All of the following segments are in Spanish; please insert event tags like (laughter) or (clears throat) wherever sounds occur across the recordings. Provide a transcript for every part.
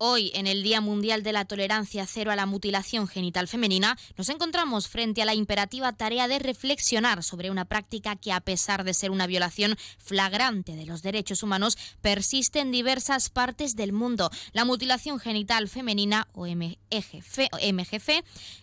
Hoy, en el Día Mundial de la Tolerancia Cero a la Mutilación Genital Femenina, nos encontramos frente a la imperativa tarea de reflexionar sobre una práctica que, a pesar de ser una violación flagrante de los derechos humanos, persiste en diversas partes del mundo. La mutilación genital femenina, o MGF,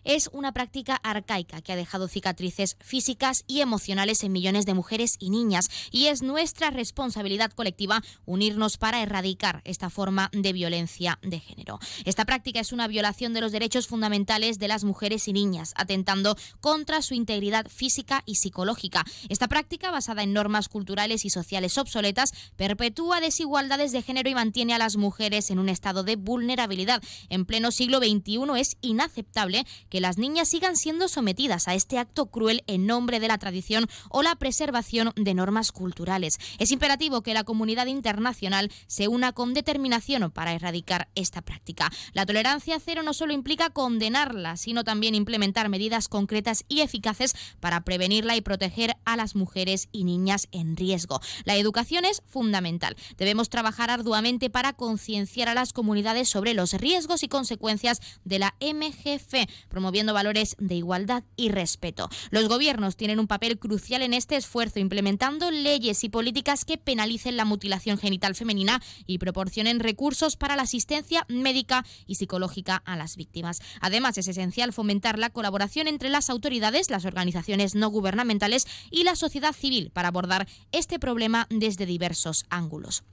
es una práctica arcaica que ha dejado cicatrices físicas y emocionales en millones de mujeres y niñas, y es nuestra responsabilidad colectiva unirnos para erradicar esta forma de violencia de género. Esta práctica es una violación de los derechos fundamentales de las mujeres y niñas, atentando contra su integridad física y psicológica. Esta práctica, basada en normas culturales y sociales obsoletas, perpetúa desigualdades de género y mantiene a las mujeres en un estado de vulnerabilidad. En pleno siglo XXI es inaceptable que las niñas sigan siendo sometidas a este acto cruel en nombre de la tradición o la preservación de normas culturales. Es imperativo que la comunidad internacional se una con determinación para erradicar esta práctica. La tolerancia cero no solo implica condenarla, sino también implementar medidas concretas y eficaces para prevenirla y proteger a las mujeres y niñas en riesgo. La educación es fundamental. Debemos trabajar arduamente para concienciar a las comunidades sobre los riesgos y consecuencias de la MGF, promoviendo valores de igualdad y respeto. Los gobiernos tienen un papel crucial en este esfuerzo, implementando leyes y políticas que penalicen la mutilación genital femenina y proporcionen recursos para la asistencia médica y psicológica a las víctimas. Además, es esencial fomentar la colaboración entre las autoridades, las organizaciones no gubernamentales y la sociedad civil para abordar este problema desde diversos ángulos.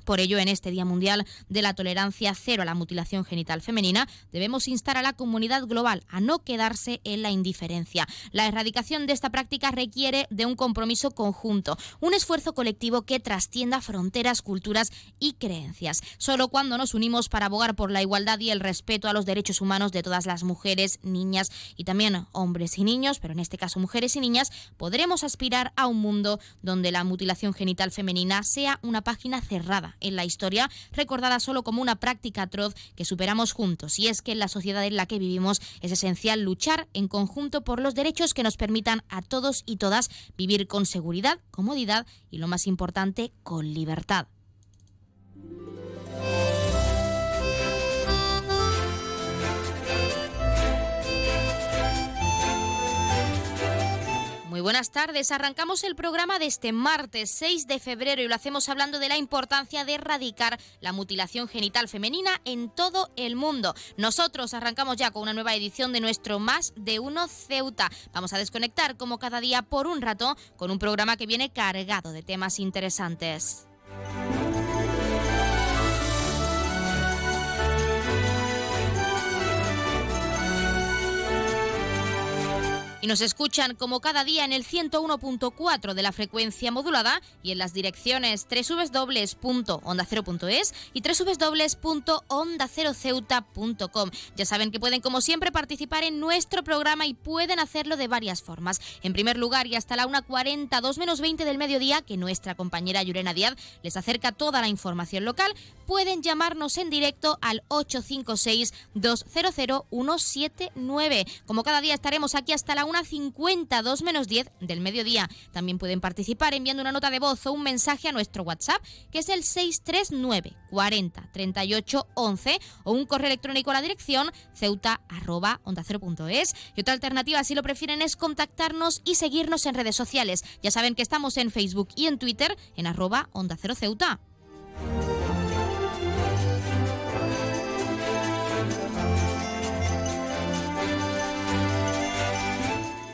Por ello, en este Día Mundial de la Tolerancia Cero a la Mutilación Genital Femenina, debemos instar a la comunidad global a no quedarse en la indiferencia. La erradicación de esta práctica requiere de un compromiso conjunto, un esfuerzo colectivo que trascienda fronteras, culturas y creencias. Solo cuando nos unimos para abogar por la igualdad y el respeto a los derechos humanos de todas las mujeres, niñas y también hombres y niños, pero en este caso mujeres y niñas, podremos aspirar a un mundo donde la mutilación genital femenina sea una página cerrada en la historia, recordada solo como una práctica atroz que superamos juntos. Y es que en la sociedad en la que vivimos es esencial luchar en conjunto por los derechos que nos permitan a todos y todas vivir con seguridad, comodidad y, lo más importante, con libertad. Buenas tardes. Arrancamos el programa de este martes 6 de febrero y lo hacemos hablando de la importancia de erradicar la mutilación genital femenina en todo el mundo. Nosotros arrancamos ya con una nueva edición de nuestro Más de Uno Ceuta. Vamos a desconectar como cada día por un rato con un programa que viene cargado de temas interesantes. Y nos escuchan como cada día en el 101.4 de la frecuencia modulada y en las direcciones www.ondacero.es y www.ondaceroceuta.com. Ya saben que pueden como siempre participar en nuestro programa y pueden hacerlo de varias formas. En primer lugar y hasta la 1.40, 2 menos 20 del mediodía, que nuestra compañera Yurena Díaz les acerca toda la información local, pueden llamarnos en directo al 856 200 179. Como cada día estaremos aquí hasta la 1.52 menos 10 del mediodía. También pueden participar enviando una nota de voz o un mensaje a nuestro WhatsApp, que es el 639 40 38 11 o un correo electrónico a la dirección ceuta arroba onda Y otra alternativa, si lo prefieren, es contactarnos y seguirnos en redes sociales. Ya saben que estamos en Facebook y en Twitter en arroba onda cero ceuta.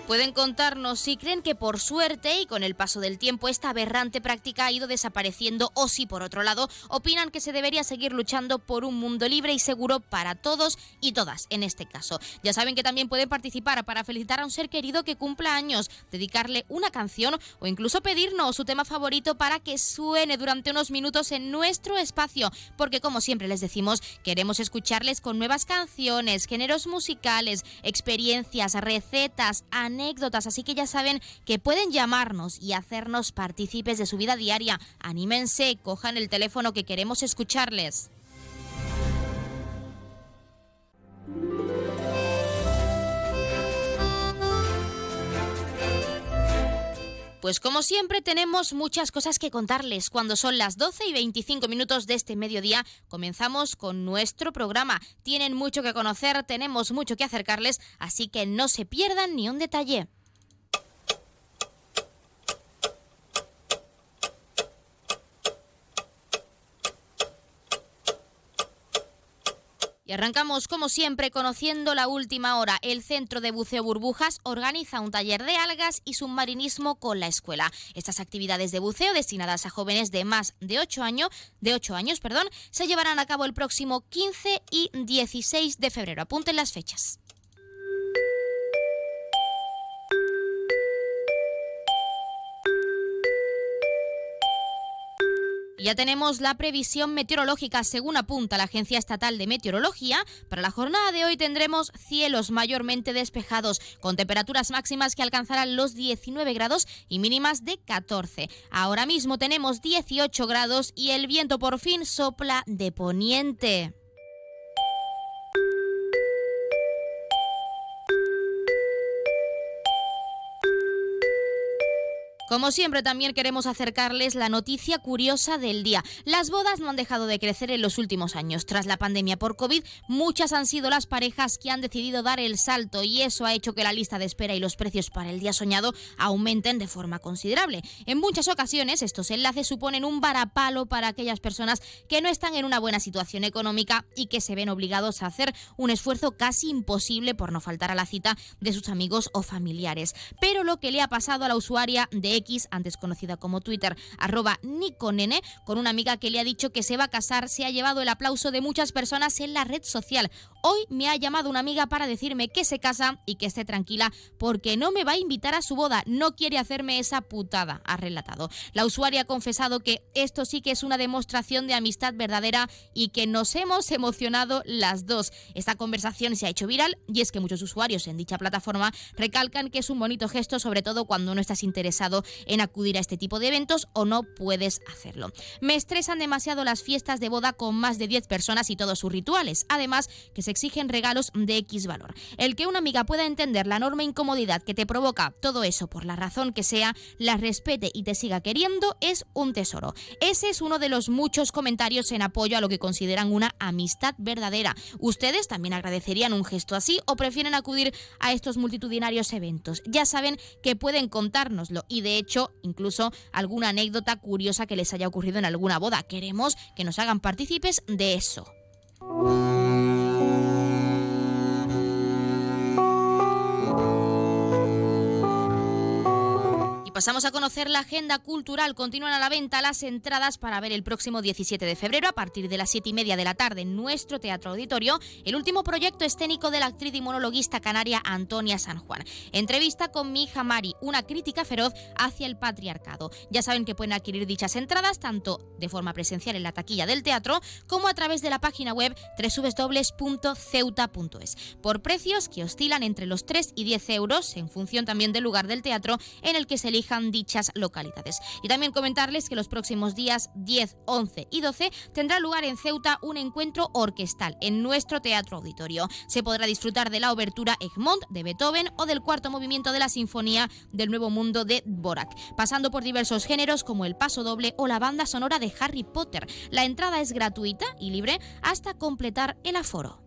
Pueden contarnos si creen que por suerte y con el paso del tiempo esta aberrante práctica ha ido desapareciendo o si por otro lado opinan que se debería seguir luchando por un mundo libre y seguro para todos y todas en este caso. Ya saben que también pueden participar para felicitar a un ser querido que cumpla años, dedicarle una canción o incluso pedirnos su tema favorito para que suene durante unos minutos en nuestro espacio, porque como siempre les decimos, queremos escucharles con nuevas canciones, géneros musicales, experiencias, recetas, anécdotas, anécdotas, así que ya saben que pueden llamarnos y hacernos partícipes de su vida diaria. Anímense, cojan el teléfono que queremos escucharles. Pues como siempre tenemos muchas cosas que contarles. Cuando son las 12 y 25 minutos de este mediodía, comenzamos con nuestro programa. Tienen mucho que conocer, tenemos mucho que acercarles, así que no se pierdan ni un detalle. Y arrancamos, como siempre, conociendo la última hora. El Centro de Buceo Burbujas organiza un taller de algas y submarinismo con la escuela. Estas actividades de buceo destinadas a jóvenes de más de 8 años, de 8 años perdón, se llevarán a cabo el próximo 15 y 16 de febrero. Apunten las fechas. Ya tenemos la previsión meteorológica según apunta la Agencia Estatal de Meteorología. Para la jornada de hoy tendremos cielos mayormente despejados, con temperaturas máximas que alcanzarán los 19 grados y mínimas de 14. Ahora mismo tenemos 18 grados y el viento por fin sopla de poniente. Como siempre, también queremos acercarles la noticia curiosa del día. Las bodas no han dejado de crecer en los últimos años. Tras la pandemia por COVID, muchas han sido las parejas que han decidido dar el salto y eso ha hecho que la lista de espera y los precios para el día soñado aumenten de forma considerable. En muchas ocasiones, estos enlaces suponen un varapalo para aquellas personas que no están en una buena situación económica y que se ven obligados a hacer un esfuerzo casi imposible por no faltar a la cita de sus amigos o familiares. Pero lo que le ha pasado a la usuaria de X, antes conocida como Twitter, arroba Niconene, con una amiga que le ha dicho que se va a casar, se ha llevado el aplauso de muchas personas en la red social. Hoy me ha llamado una amiga para decirme que se casa y que esté tranquila porque no me va a invitar a su boda, no quiere hacerme esa putada, ha relatado. La usuaria ha confesado que esto sí que es una demostración de amistad verdadera y que nos hemos emocionado las dos. Esta conversación se ha hecho viral y es que muchos usuarios en dicha plataforma recalcan que es un bonito gesto, sobre todo cuando no estás interesado en acudir a este tipo de eventos o no puedes hacerlo. Me estresan demasiado las fiestas de boda con más de 10 personas y todos sus rituales. Además, que se exigen regalos de X valor. El que una amiga pueda entender la enorme incomodidad que te provoca todo eso por la razón que sea, la respete y te siga queriendo es un tesoro. Ese es uno de los muchos comentarios en apoyo a lo que consideran una amistad verdadera. ¿Ustedes también agradecerían un gesto así o prefieren acudir a estos multitudinarios eventos? Ya saben que pueden contárnoslo y de hecho incluso alguna anécdota curiosa que les haya ocurrido en alguna boda. Queremos que nos hagan partícipes de eso. Pasamos a conocer la agenda cultural. Continúan a la venta las entradas para ver el próximo 17 de febrero a partir de las 7 y media de la tarde en nuestro Teatro Auditorio el último proyecto escénico de la actriz y monologuista canaria Antonia San Juan. Entrevista con mi hija Mari, una crítica feroz hacia el patriarcado. Ya saben que pueden adquirir dichas entradas tanto de forma presencial en la taquilla del teatro como a través de la página web www.ceuta.es por precios que oscilan entre los 3 y 10 euros en función también del lugar del teatro en el que se elige dichas localidades. Y también comentarles que los próximos días 10, 11 y 12 tendrá lugar en Ceuta un encuentro orquestal en nuestro teatro auditorio. Se podrá disfrutar de la obertura Egmont de Beethoven o del cuarto movimiento de la Sinfonía del Nuevo Mundo de Borak, pasando por diversos géneros como el paso doble o la banda sonora de Harry Potter. La entrada es gratuita y libre hasta completar el aforo.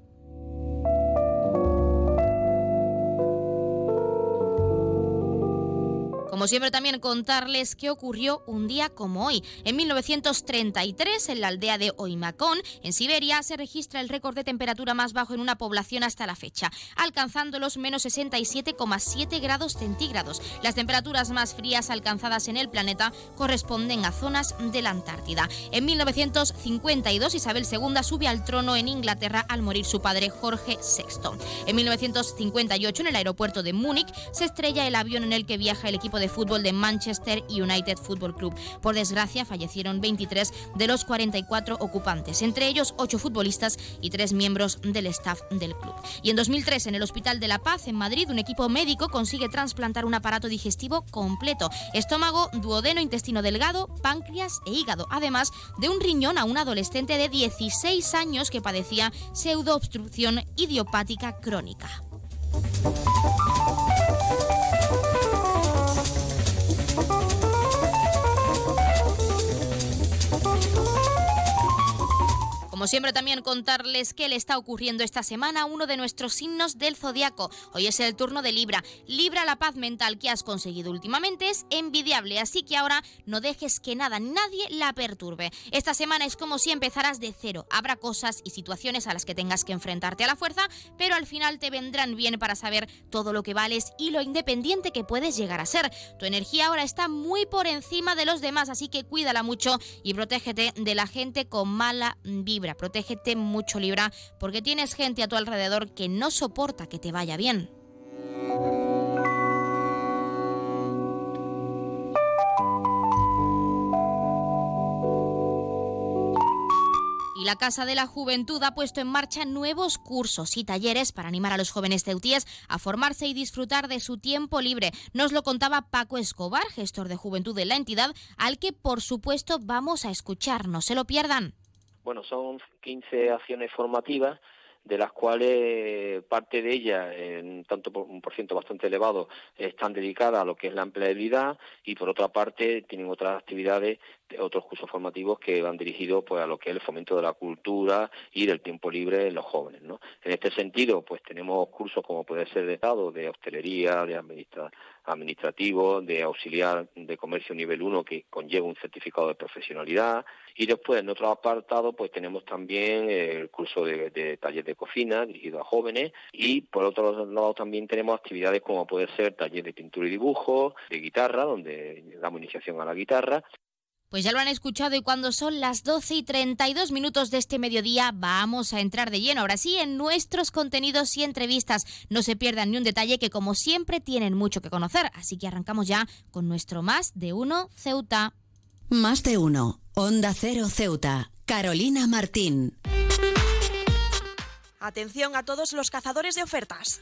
Como siempre también contarles qué ocurrió un día como hoy. En 1933, en la aldea de Oymacón, en Siberia, se registra el récord de temperatura más bajo en una población hasta la fecha, alcanzando los menos 67,7 grados centígrados. Las temperaturas más frías alcanzadas en el planeta corresponden a zonas de la Antártida. En 1952, Isabel II sube al trono en Inglaterra al morir su padre Jorge VI. En 1958, en el aeropuerto de Múnich, se estrella el avión en el que viaja el equipo de fútbol de Manchester United Football Club. Por desgracia, fallecieron 23 de los 44 ocupantes, entre ellos 8 futbolistas y 3 miembros del staff del club. Y en 2003, en el Hospital de la Paz, en Madrid, un equipo médico consigue trasplantar un aparato digestivo completo, estómago, duodeno, intestino delgado, páncreas e hígado, además de un riñón a un adolescente de 16 años que padecía pseudoobstrucción idiopática crónica. Como siempre también contarles qué le está ocurriendo esta semana a uno de nuestros signos del zodiaco. Hoy es el turno de Libra. Libra, la paz mental que has conseguido últimamente es envidiable, así que ahora no dejes que nada ni nadie la perturbe. Esta semana es como si empezarás de cero. Habrá cosas y situaciones a las que tengas que enfrentarte a la fuerza, pero al final te vendrán bien para saber todo lo que vales y lo independiente que puedes llegar a ser. Tu energía ahora está muy por encima de los demás, así que cuídala mucho y protégete de la gente con mala vibra. Protégete mucho, Libra, porque tienes gente a tu alrededor que no soporta que te vaya bien. y la Casa de la Juventud ha puesto en marcha nuevos cursos y talleres para animar a los jóvenes ceutíes a formarse y disfrutar de su tiempo libre. Nos lo contaba Paco Escobar, gestor de juventud de la entidad, al que por supuesto vamos a escuchar. No se lo pierdan. Bueno, son 15 acciones formativas de las cuales parte de ellas, en tanto por un por ciento bastante elevado, están dedicadas a lo que es la empleabilidad y por otra parte tienen otras actividades otros cursos formativos que van dirigidos pues a lo que es el fomento de la cultura y del tiempo libre en los jóvenes en este sentido pues tenemos cursos como puede ser de estado de hostelería de administrativo de auxiliar de comercio nivel 1 que conlleva un certificado de profesionalidad. Y después en otro apartado pues tenemos también el curso de, de taller de cocina dirigido a jóvenes. Y por otro lado también tenemos actividades como puede ser taller de pintura y dibujo de guitarra donde damos iniciación a la guitarra pues ya lo han escuchado y cuando son las 12 y 32 minutos de este mediodía vamos a entrar de lleno ahora sí en nuestros contenidos y entrevistas. No se pierdan ni un detalle que como siempre tienen mucho que conocer, así que arrancamos ya con nuestro Más de Uno Ceuta. Más de Uno, Onda Cero Ceuta, Carolina Martín. Atención a todos los cazadores de ofertas.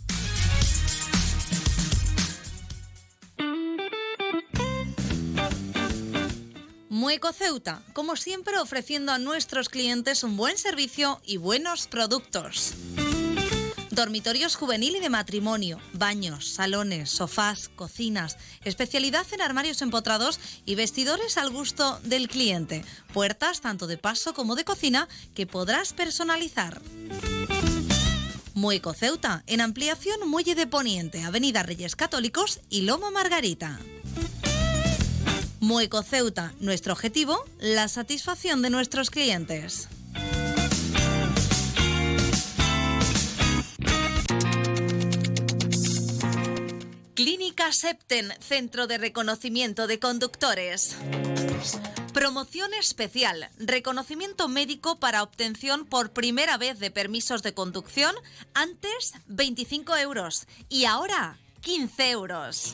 Mueco Ceuta, como siempre ofreciendo a nuestros clientes un buen servicio y buenos productos. Dormitorios juvenil y de matrimonio, baños, salones, sofás, cocinas, especialidad en armarios empotrados y vestidores al gusto del cliente. Puertas tanto de paso como de cocina que podrás personalizar. Mueco Ceuta, en ampliación Muelle de Poniente, Avenida Reyes Católicos y Loma Margarita. Mueco Ceuta, nuestro objetivo, la satisfacción de nuestros clientes. Clínica Septen, Centro de Reconocimiento de Conductores. Promoción especial, reconocimiento médico para obtención por primera vez de permisos de conducción, antes 25 euros y ahora 15 euros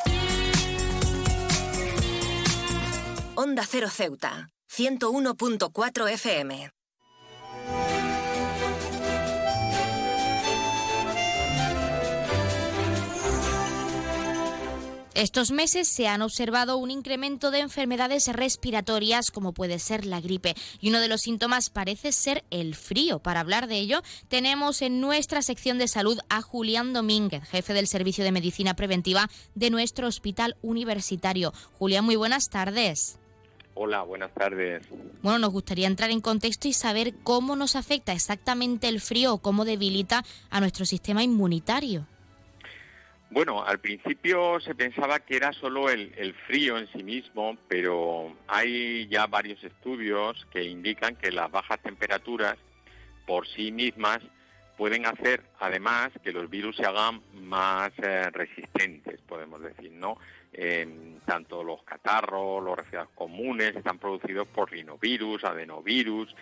Onda Cero Ceuta, 101.4 FM. Estos meses se han observado un incremento de enfermedades respiratorias como puede ser la gripe y uno de los síntomas parece ser el frío. Para hablar de ello tenemos en nuestra sección de salud a Julián Domínguez, jefe del Servicio de Medicina Preventiva de nuestro Hospital Universitario. Julián, muy buenas tardes. Hola, buenas tardes. Bueno, nos gustaría entrar en contexto y saber cómo nos afecta exactamente el frío o cómo debilita a nuestro sistema inmunitario. Bueno, al principio se pensaba que era solo el, frío en sí mismo, pero hay ya varios estudios que indican que las bajas temperaturas por sí mismas pueden hacer además que los virus se hagan más eh, resistentes, podemos decir, ¿no? Tanto los catarros, los resfriados comunes están producidos por rinovirus, adenovirus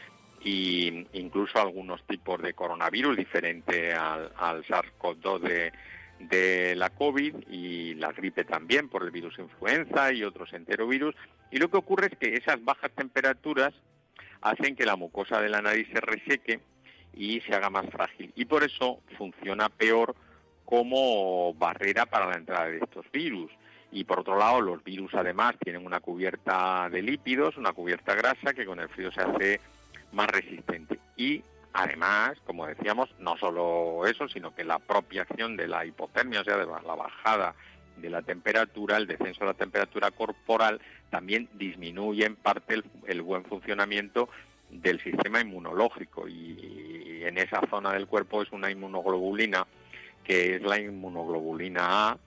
e incluso algunos tipos de coronavirus diferente al, al SARS-CoV-2 de de la COVID y la gripe también por el virus influenza y otros enterovirus. Y lo que ocurre es que esas bajas temperaturas hacen que la mucosa de la nariz se reseque y se haga más frágil. Y por eso funciona peor como barrera para la entrada de estos virus. Y por otro lado, los virus además tienen una cubierta de lípidos, una cubierta grasa que con el frío se hace más resistente. Y Además, como decíamos, no solo eso, sino que la propia acción de la hipotermia, o sea, de la bajada de la temperatura, el descenso de la temperatura corporal, también disminuye en parte el, buen funcionamiento del sistema inmunológico y, en esa zona del cuerpo es una inmunoglobulina que es la inmunoglobulina A,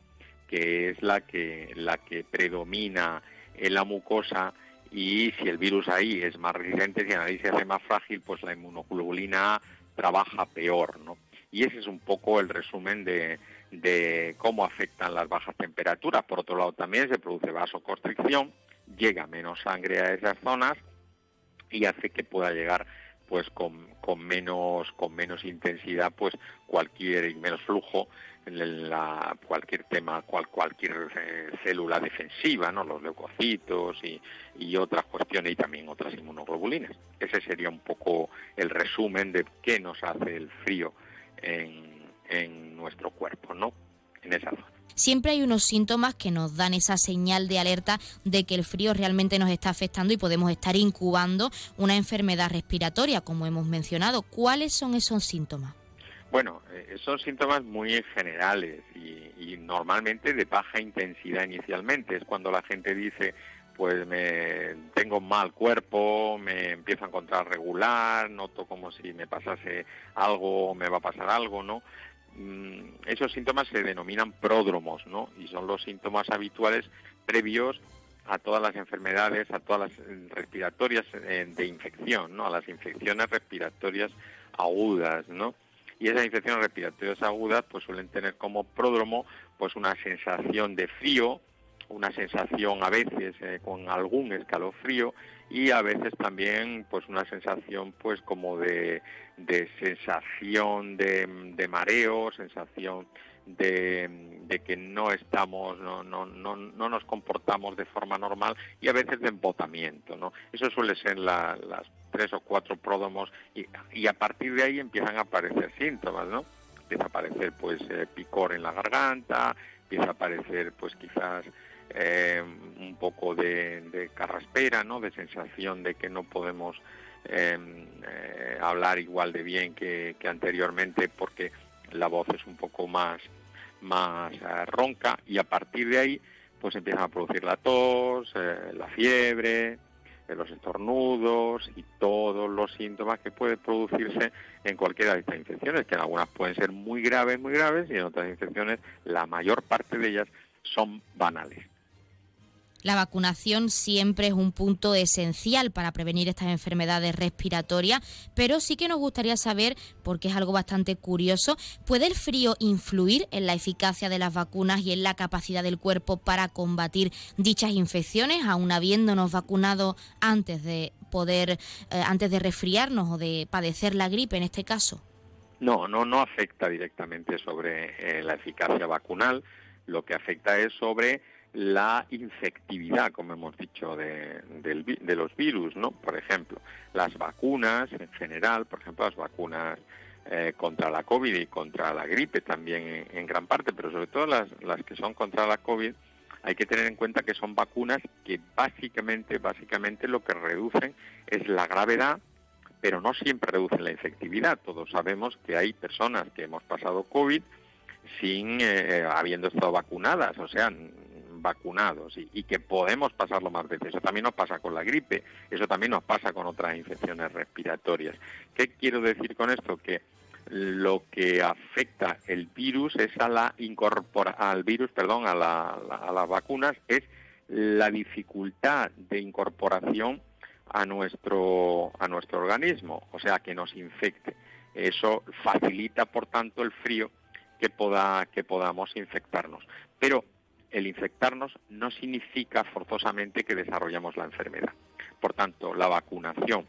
que es la que la que predomina en la mucosa y si el virus ahí es más resistente, si nariz se hace más frágil, pues la inmunoglobulina trabaja peor, ¿no? Y ese es un poco el resumen de, de cómo afectan las bajas temperaturas. Por otro lado, también se produce vasoconstricción, llega menos sangre a esas zonas y hace que pueda llegar pues con, con menos con menos intensidad pues cualquier menos flujo la, cualquier tema, cual, cualquier eh, célula defensiva, ¿no? los leucocitos y, y, otras cuestiones y también otras inmunoglobulinas. Ese sería un poco el resumen de qué nos hace el frío en, en nuestro cuerpo, ¿no? En esa zona. Siempre hay unos síntomas que nos dan esa señal de alerta de que el frío realmente nos está afectando y podemos estar incubando una enfermedad respiratoria, como hemos mencionado. ¿Cuáles son esos síntomas? Bueno, eh, son síntomas muy generales y, normalmente de baja intensidad inicialmente. Es cuando la gente dice, pues me tengo mal cuerpo, me empiezo a encontrar regular, noto como si me pasase algo me va a pasar algo, ¿no? Mm, esos síntomas se denominan pródromos, ¿no? Y son los síntomas habituales previos a todas las enfermedades, a todas las respiratorias eh, de infección, ¿no? A las infecciones respiratorias agudas, ¿no? Y esas infecciones respiratorias agudas pues suelen tener como pródromo pues una sensación de frío, una sensación a veces eh, con algún escalofrío y a veces también pues una sensación pues como de, de sensación de, de mareo, sensación de, que no estamos, no, no, no, no, nos comportamos de forma normal y a veces de embotamiento, ¿no? Eso suele ser las tres o cuatro pródomos y, y, a partir de ahí empiezan a aparecer síntomas, ¿no? Empieza a aparecer pues eh, picor en la garganta, empieza a aparecer pues quizás eh, un poco de, carraspera, ¿no? De sensación de que no podemos em, eh, hablar igual de bien que, anteriormente porque la voz es un poco más, más eh, ronca y a partir de ahí pues empiezan a producir la tos, eh, la fiebre, los estornudos y todos los síntomas que pueden producirse en cualquiera de estas infecciones, que en algunas pueden ser muy graves, muy graves, y en otras infecciones la mayor parte de ellas son banales. La vacunación siempre es un punto esencial para prevenir estas enfermedades respiratorias, pero sí que nos gustaría saber, porque es algo bastante curioso, ¿puede el frío influir en la eficacia de las vacunas y en la capacidad del cuerpo para combatir dichas infecciones, aun habiéndonos vacunado antes de poder, eh, antes de resfriarnos o de padecer la gripe en este caso? No, no, no afecta directamente sobre eh, la eficacia vacunal. Lo que afecta es sobre la infectividad, como hemos dicho, de, los virus, ¿no? Por ejemplo, las vacunas en general, por ejemplo, las vacunas eh, contra la COVID y contra la gripe también en, gran parte, pero sobre todo las, las, que son contra la COVID, hay que tener en cuenta que son vacunas que básicamente, básicamente lo que reducen es la gravedad, pero no siempre reducen la infectividad. Todos sabemos que hay personas que hemos pasado COVID sin eh, habiendo estado vacunadas, o sea, vacunados y, que podemos pasarlo más veces. Eso también nos pasa con la gripe, eso también nos pasa con otras infecciones respiratorias. ¿Qué quiero decir con esto? Que lo que afecta el virus es a la incorpora al virus, perdón, a, a las vacunas es la dificultad de incorporación a nuestro a nuestro organismo, o sea, que nos infecte. Eso facilita, por tanto, el frío que poda, que podamos infectarnos. Pero el infectarnos no significa forzosamente que desarrollamos la enfermedad. Por tanto, la vacunación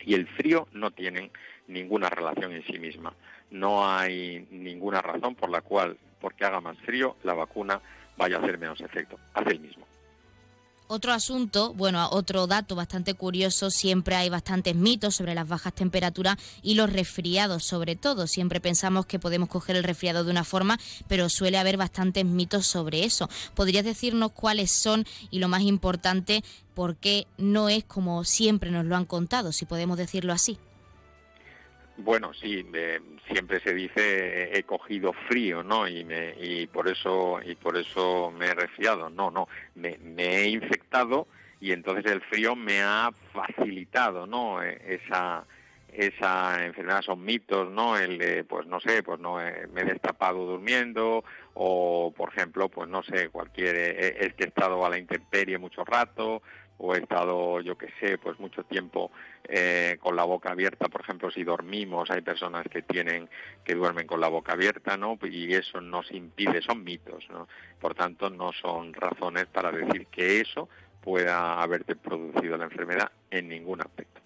y el frío no tienen ninguna relación en sí misma. No hay ninguna razón por la cual, porque haga más frío, la vacuna vaya a hacer menos efecto. Hace el mismo. Otro asunto, bueno, otro dato bastante curioso, siempre hay bastantes mitos sobre las bajas temperaturas y los resfriados, sobre todo. Siempre pensamos que podemos coger el resfriado de una forma, pero suele haber bastantes mitos sobre eso. ¿Podrías decirnos cuáles son y lo más importante, por qué no es como siempre nos lo han contado, si podemos decirlo así? Bueno, sí, siempre se dice he cogido frío, ¿no? Y, me, y por eso y por eso me he resfriado. No, no, me, he infectado y entonces el frío me ha facilitado, ¿no? E, esa esa enfermedad son mitos, ¿no? El pues no sé, pues no eh, me he destapado durmiendo o, por ejemplo, pues no sé, cualquier eh, es que he estado a la intemperie mucho rato o he estado, yo qué sé, pues mucho tiempo eh, con la boca abierta, por ejemplo, si dormimos, hay personas que tienen, que duermen con la boca abierta, ¿no? Y eso nos impide, son mitos, ¿no? Por tanto, no son razones para decir que eso pueda haberte producido la enfermedad en ningún aspecto.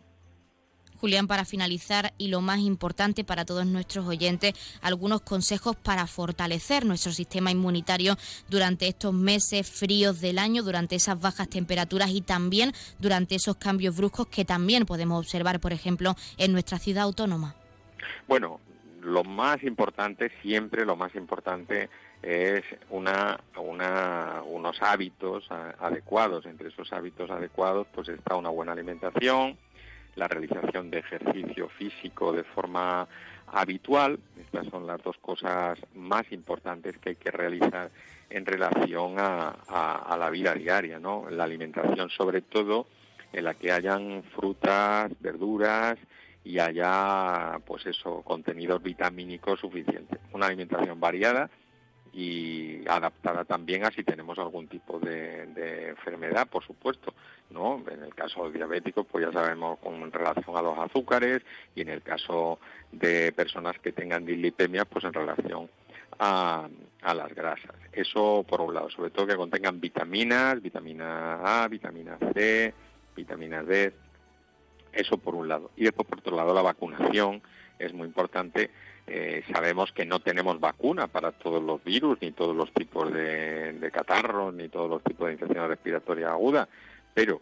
Julián, para finalizar y lo más importante para todos nuestros oyentes, algunos consejos para fortalecer nuestro sistema inmunitario durante estos meses fríos del año, durante esas bajas temperaturas y también durante esos cambios bruscos que también podemos observar, por ejemplo, en nuestra ciudad autónoma. Bueno, lo más importante, siempre lo más importante es una, una, unos hábitos adecuados. Entre esos hábitos adecuados pues está una buena alimentación, la realización de ejercicio físico de forma habitual. Estas son las dos cosas más importantes que hay que realizar en relación a, la vida diaria, ¿no? La alimentación, sobre todo, en la que hayan frutas, verduras y haya, pues eso, contenidos vitamínicos suficientes. Una alimentación variada y adaptada también a si tenemos algún tipo de, enfermedad, por supuesto, ¿no? En el caso de diabéticos, pues ya sabemos con relación a los azúcares y en el caso de personas que tengan dislipemia, pues en relación a, a las grasas. Eso por un lado, sobre todo que contengan vitaminas, vitamina A, vitamina C, vitamina D, eso por un lado. Y después por otro lado la vacunación es muy importante eh, sabemos que no tenemos vacuna para todos los virus, ni todos los tipos de, catarros, ni todos los tipos de infección respiratoria aguda, pero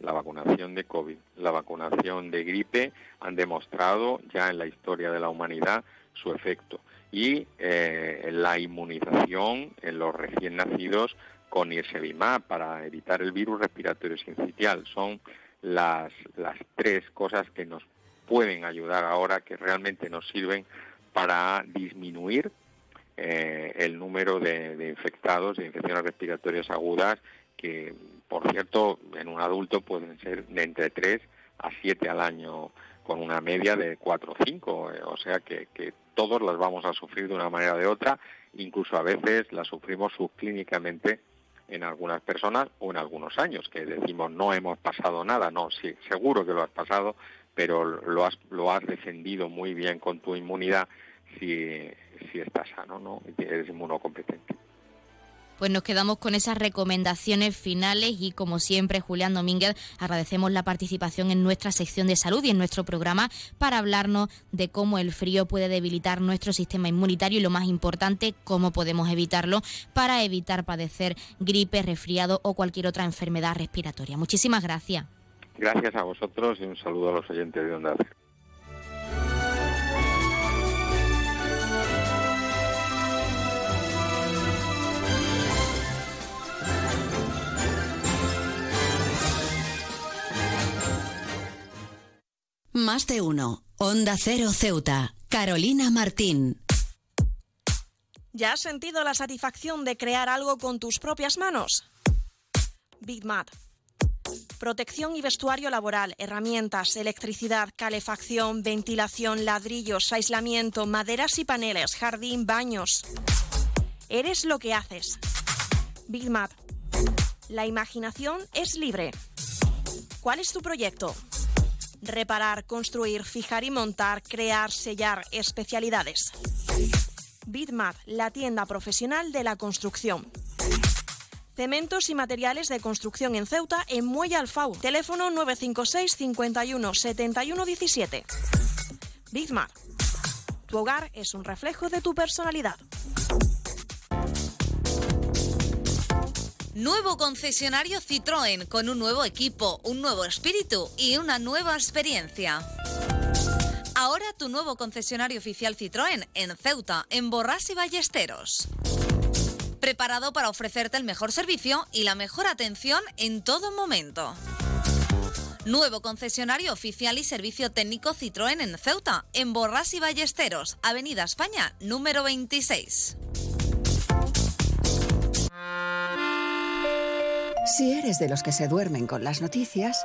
la vacunación de COVID, la vacunación de gripe han demostrado ya en la historia de la humanidad su efecto. Y eh, la inmunización en los recién nacidos con Irsevimab para evitar el virus respiratorio sincitial son las, las tres cosas que nos pueden ayudar ahora, que realmente nos sirven para disminuir eh, el número de, infectados de infecciones respiratorias agudas que, por cierto, en un adulto pueden ser de entre 3 a 7 al año con una media de 4 o 5, eh, o sea que, que todos las vamos a sufrir de una manera o de otra, incluso a veces las sufrimos subclínicamente en algunas personas o en algunos años, que decimos no hemos pasado nada, no, sí, seguro que lo has pasado, pero lo has, lo has defendido muy bien con tu inmunidad si, si estás sano, ¿no? Y eres inmunocompetente pues nos quedamos con esas recomendaciones finales y como siempre, Julián Domínguez, agradecemos la participación en nuestra sección de salud y en nuestro programa para hablarnos de cómo el frío puede debilitar nuestro sistema inmunitario y lo más importante, cómo podemos evitarlo para evitar padecer gripe, resfriado o cualquier otra enfermedad respiratoria. Muchísimas gracias. Gracias a vosotros y un saludo a los oyentes de Onda Más de uno. Onda Cero Ceuta. Carolina Martín. ¿Ya has sentido la satisfacción de crear algo con tus propias manos? Big Mat. Protección y vestuario laboral, herramientas, electricidad, calefacción, ventilación, ladrillos, aislamiento, maderas y paneles, jardín, baños. Eres lo que haces. Big Mat. La imaginación es libre. ¿Cuál es tu proyecto? reparar, construir, fijar y montar, crear, sellar, especialidades. Bitmap, la tienda profesional de la construcción. Cementos y materiales de construcción en Ceuta en Muelle Alfau. Teléfono 956 51 71 17. Bitmap. Tu hogar es un reflejo de tu personalidad. Nuevo concesionario Citroën con un nuevo equipo, un nuevo espíritu y una nueva experiencia. Ahora tu nuevo concesionario oficial Citroën en Ceuta, en Borras y Ballesteros. Preparado para ofrecerte el mejor servicio y la mejor atención en todo momento. Nuevo concesionario oficial y servicio técnico Citroën en Ceuta, en Borras y Ballesteros, Avenida España, número 26. Si eres de los que se duermen con las noticias,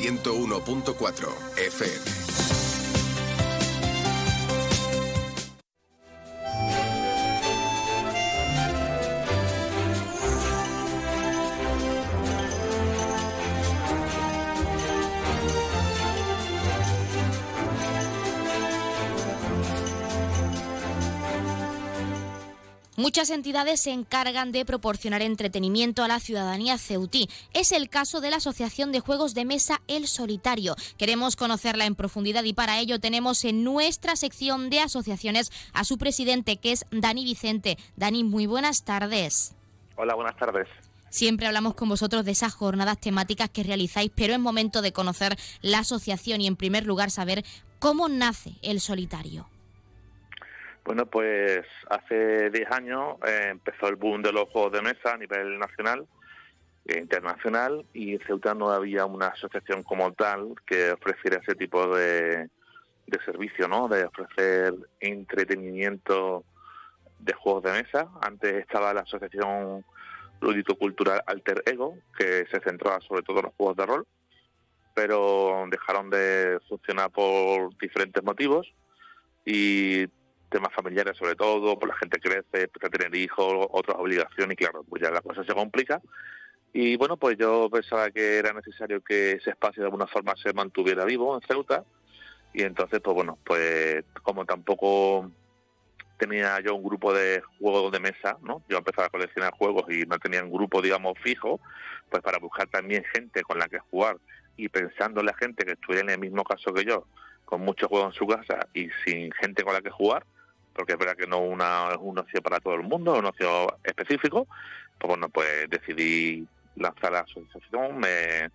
101.4 FM. Muchas entidades se encargan de proporcionar entretenimiento a la ciudadanía ceutí. Es el caso de la Asociación de Juegos de Mesa El Solitario. Queremos conocerla en profundidad y para ello tenemos en nuestra sección de asociaciones a su presidente, que es Dani Vicente. Dani, muy buenas tardes. Hola, buenas tardes. Siempre hablamos con vosotros de esas jornadas temáticas que realizáis, pero es momento de conocer la asociación y en primer lugar saber cómo nace el solitario. Bueno, pues hace 10 años eh, empezó el boom de los juegos de mesa a nivel nacional e internacional y en Ceuta no había una asociación como tal que ofreciera ese tipo de, servicio, ¿no? De ofrecer entretenimiento de juegos de mesa. Antes estaba la asociación lúdico-cultural Alter Ego, que se centraba sobre todo en los juegos de rol, pero dejaron de funcionar por diferentes motivos y temas familiares sobre todo, pues la gente crece, empieza a tener hijos, otras obligaciones y claro, pues ya la cosa se complica. Y bueno, pues yo pensaba que era necesario que ese espacio de alguna forma se mantuviera vivo en Ceuta y entonces pues bueno, pues como tampoco tenía yo un grupo de juegos de mesa, ¿no? Yo empezaba a coleccionar juegos y no tenía un grupo, digamos, fijo, pues para buscar también gente con la que jugar y pensando en la gente que estuviera en el mismo caso que yo, con muchos juegos en su casa y sin gente con la que jugar, porque es verdad que no una, es un ocio para todo el mundo, es un ocio específico, pues bueno, pues decidí lanzar la asociación, me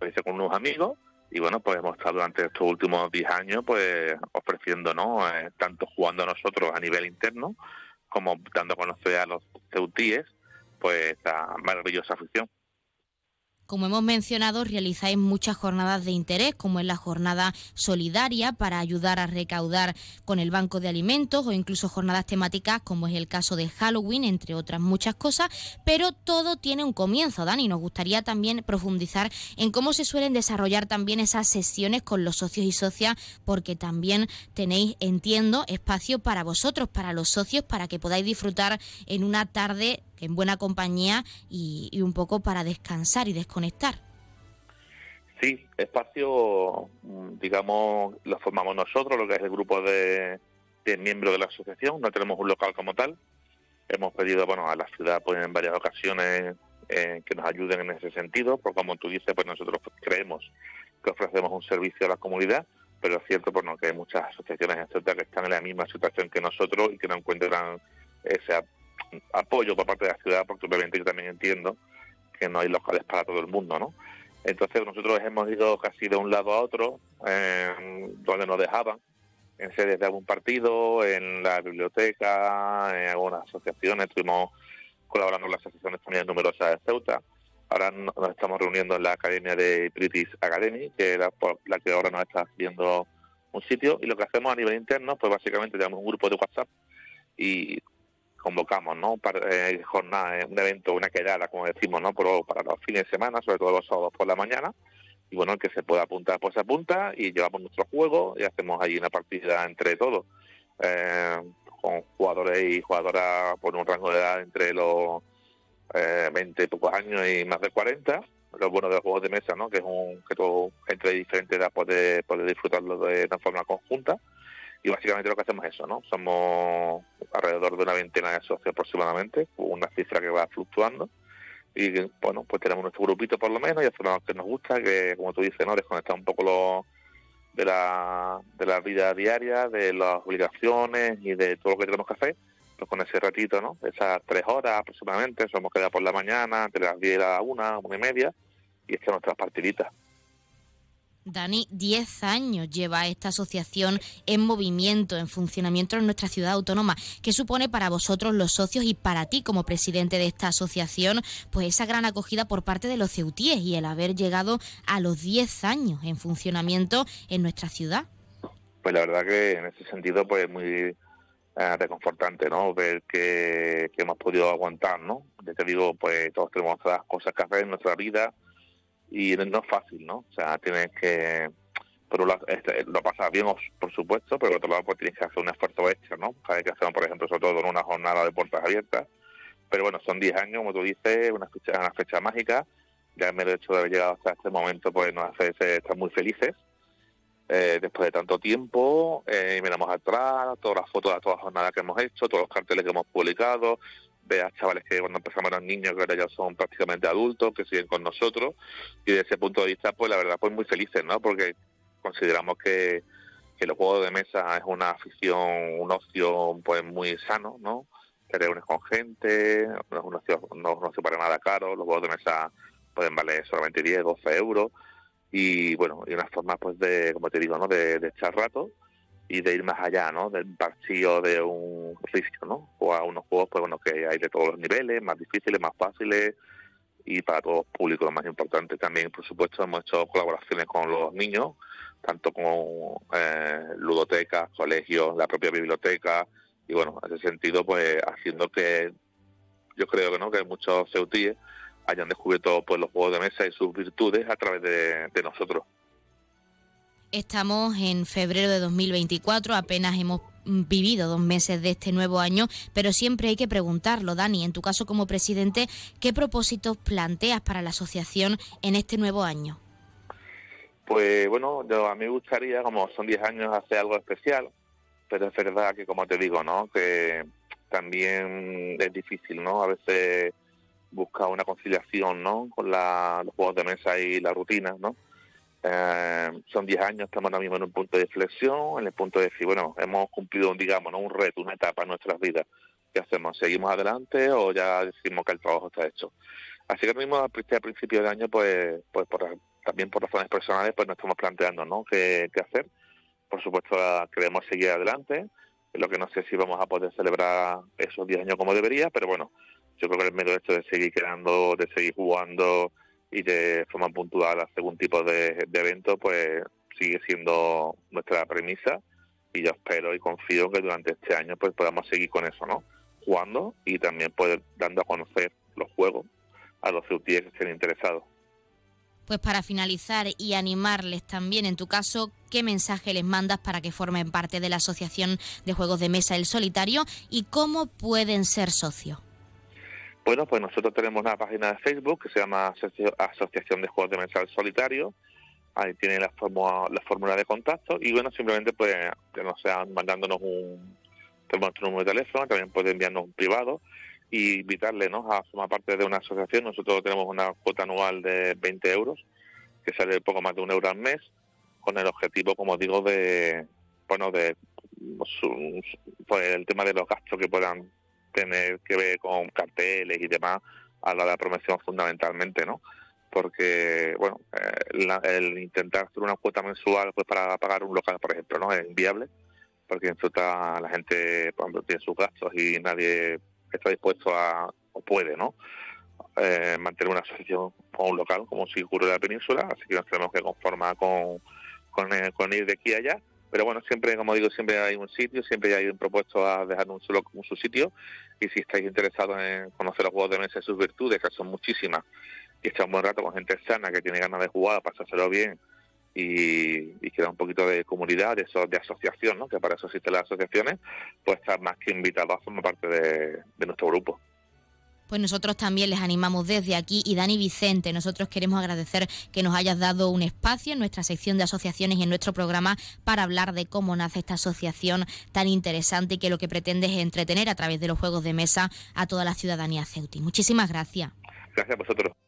lo hice con unos amigos y bueno, pues hemos estado durante estos últimos 10 años pues ofreciendo, ¿no? Eh, tanto jugando nosotros a nivel interno como dando a conocer a los ceutíes pues esta maravillosa afición. Como hemos mencionado, realizáis muchas jornadas de interés, como es la jornada solidaria para ayudar a recaudar con el Banco de Alimentos o incluso jornadas temáticas, como es el caso de Halloween, entre otras muchas cosas. Pero todo tiene un comienzo, Dani. Nos gustaría también profundizar en cómo se suelen desarrollar también esas sesiones con los socios y socias, porque también tenéis, entiendo, espacio para vosotros, para los socios, para que podáis disfrutar en una tarde en buena compañía y, un poco para descansar y desconectar. Sí, espacio, mm, digamos, lo formamos nosotros, lo que es el grupo de, miembros de la asociación. No tenemos un local como tal. Hemos pedido, bueno, a la ciudad, pues en varias ocasiones eh, que nos ayuden en ese sentido, porque como tú dices, pues nosotros creemos que ofrecemos un servicio a la comunidad, pero es cierto, bueno, que hay muchas asociaciones, etcétera, que están en la misma situación que nosotros y que no encuentran ese apoyo por parte de la ciudad, porque obviamente yo también entiendo que no hay locales para todo el mundo, ¿no? Entonces nosotros hemos ido casi de un lado a otro, donde nos dejaban, en sedes de algún partido, en la biblioteca, en algunas asociaciones, estuvimos colaborando con las asociaciones también numerosas de Ceuta. Ahora nos estamos reuniendo en la Academia de British Academy, que es la, la que ahora nos está haciendo un sitio, y lo que hacemos a nivel interno, pues básicamente tenemos un grupo de WhatsApp y convocamos, ¿no? Para, eh, jornada, un evento, una quedada, como decimos, ¿no? Pero para los fines de semana, sobre todo los sábados por la mañana. Y bueno, el que se pueda apuntar, pues se apunta y llevamos nuestro juego y hacemos allí una partida entre todos. Eh, con jugadores y jugadoras por un rango de edad entre los eh, 20 y pocos años y más de 40. Lo bueno de los juegos de mesa, ¿no? Que es un que todo entre diferentes edades puede, puede disfrutarlo de una forma conjunta y básicamente lo que hacemos es eso, ¿no? Somos alrededor de una veintena de socios aproximadamente, una cifra que va fluctuando y bueno, pues tenemos nuestro grupito por lo menos y hacemos lo que nos gusta, que como tú dices, ¿no? Desconectar un poco lo, de la, de la vida diaria, de las obligaciones y de todo lo que tenemos que hacer, pues con ese ratito, ¿no? Esas tres horas aproximadamente, somos quedado por la mañana, entre las diez y las una, una y media, y echamos nuestras partiditas. Dani, 10 años lleva esta asociación en movimiento, en funcionamiento en nuestra ciudad autónoma. ¿Qué supone para vosotros los socios y para ti como presidente de esta asociación, pues esa gran acogida por parte de los ceutíes y el haber llegado a los 10 años en funcionamiento en nuestra ciudad? Pues la verdad que en ese sentido pues es muy eh, reconfortante, ¿no? Ver que, hemos podido aguantar, ¿no? Ya te digo, pues todos tenemos las cosas que hacer en nuestra vida y no es fácil, ¿no? O sea, tienes que, por un lado, este, lo pasas bien, por supuesto, pero por otro lado, pues tienes que hacer un esfuerzo extra, ¿no? Cada que hacer, por ejemplo, sobre todo en una jornada de puertas abiertas. Pero bueno, son 10 años, como tú dices, una fecha, una fecha mágica. Ya el hecho de haber llegado hasta este momento, pues nos hace estar muy felices. Eh, después de tanto tiempo, eh, miramos atrás, todas las fotos de todas las jornadas que hemos hecho, todos los carteles que hemos publicado, ve chavales que cuando empezamos eran niños, que ahora ya son prácticamente adultos, que siguen con nosotros, y desde ese punto de vista, pues la verdad, pues muy felices, ¿no? Porque consideramos que, que los juegos de mesa es una afición, un ocio, pues muy sano, ¿no? Te reúnes con gente, no es un ocio, no es un ocio para nada caro, los juegos de mesa pueden valer solamente 10, 12 euros, y bueno, y una forma, pues, de, como te digo, ¿no? De, de echar rato, y de ir más allá, ¿no? Del partido de un risco, ¿no? O a unos juegos, pues bueno, que hay de todos los niveles, más difíciles, más fáciles y para todos públicos, lo más importante. También, por supuesto, hemos hecho colaboraciones con los niños, tanto como eh, ludotecas, colegios, la propia biblioteca y bueno, en ese sentido, pues haciendo que yo creo que no que muchos ceutíes hayan descubierto pues los juegos de mesa y sus virtudes a través de nosotros. Estamos en febrero de 2024, apenas hemos vivido dos meses de este nuevo año, pero siempre hay que preguntarlo, Dani, en tu caso como presidente, ¿qué propósitos planteas para la asociación en este nuevo año? Pues bueno, yo, a mí me gustaría, como son 10 años, hacer algo especial, pero es verdad que, como te digo, ¿no? Que también es difícil, ¿no? A veces buscar una conciliación, ¿no? Con la, los juegos de mesa y la rutina, ¿no? Eh, son 10 años, estamos ahora mismo en un punto de inflexión, en el punto de decir, bueno, hemos cumplido, digamos, ¿no? un reto, una etapa en nuestras vidas. ¿Qué hacemos? ¿Seguimos adelante o ya decimos que el trabajo está hecho? Así que ahora mismo, a principio de año, pues, pues por, también por razones personales, pues nos estamos planteando, ¿no? ¿Qué, qué hacer? Por supuesto, queremos seguir adelante, lo que no sé si vamos a poder celebrar esos 10 años como debería, pero bueno, yo creo que el mero hecho de seguir creando, de seguir jugando y de forma puntual a algún tipo de, de evento, pues sigue siendo nuestra premisa y yo espero y confío que durante este año pues podamos seguir con eso, ¿no? Jugando y también poder dando a conocer los juegos a los CUTIES que estén interesados. Pues para finalizar y animarles también, en tu caso, ¿qué mensaje les mandas para que formen parte de la Asociación de Juegos de Mesa El Solitario y cómo pueden ser socios? Bueno, pues nosotros tenemos una página de Facebook que se llama Asociación de Juegos de Mesa Solitario. Ahí tienen la fórmula, la fórmula de contacto y bueno, simplemente pues que nos sean mandándonos un, nuestro número de teléfono, también pueden enviarnos un privado y invitarle ¿no? a formar parte de una asociación. Nosotros tenemos una cuota anual de 20 euros, que sale poco más de un euro al mes, con el objetivo, como digo, de, bueno, de pues, el tema de los gastos que puedan tener que ver con carteles y demás a la de la promoción fundamentalmente, ¿no? Porque, bueno, eh, el intentar hacer una cuota mensual pues para pagar un local, por ejemplo, ¿no? Es inviable, porque en la gente, por ejemplo, tiene sus gastos y nadie está dispuesto a, o puede, ¿no? Eh, mantener una asociación o un local como si ocurre en la península, así que nos tenemos que conformar con, con, eh, con, ir de aquí a allá. Pero bueno, siempre, como digo, siempre hay un sitio, siempre hay un propuesto a dejar un solo un su sitio. Y si estáis interesados en conocer los juegos de mesa y sus virtudes, que son muchísimas, y estar un buen rato con gente sana que tiene ganas de jugar, pasárselo bien y, y crear un poquito de comunidad, de, eso, de asociación, ¿no? que para eso existen las asociaciones, pues estar más que invitado a formar parte de, nuestro grupo pues nosotros también les animamos desde aquí. Y Dani Vicente, nosotros queremos agradecer que nos hayas dado un espacio en nuestra sección de asociaciones y en nuestro programa para hablar de cómo nace esta asociación tan interesante y que lo que pretende es entretener a través de los juegos de mesa a toda la ciudadanía ceuti. Muchísimas gracias. Gracias a vosotros.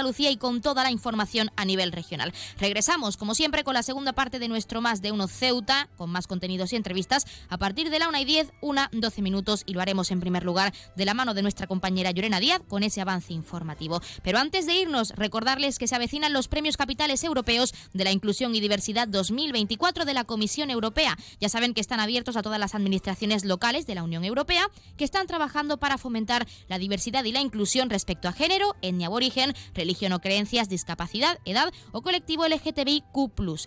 Lucía y con toda la información a nivel regional. Regresamos, como siempre, con la segunda parte de nuestro Más de Uno Ceuta, con más contenidos y entrevistas, a partir de la 1 y 10, una 12 minutos, y lo haremos en primer lugar de la mano de nuestra compañera Llorena Díaz con ese avance informativo. Pero antes de irnos, recordarles que se avecinan los premios capitales europeos de la inclusión y diversidad 2024 de la Comisión Europea. Ya saben que están abiertos a todas las administraciones locales de la Unión Europea que están trabajando para fomentar la diversidad y la inclusión respecto a género, etnia aborigen, religión o creencias, discapacidad, edad o colectivo LGTBIQ,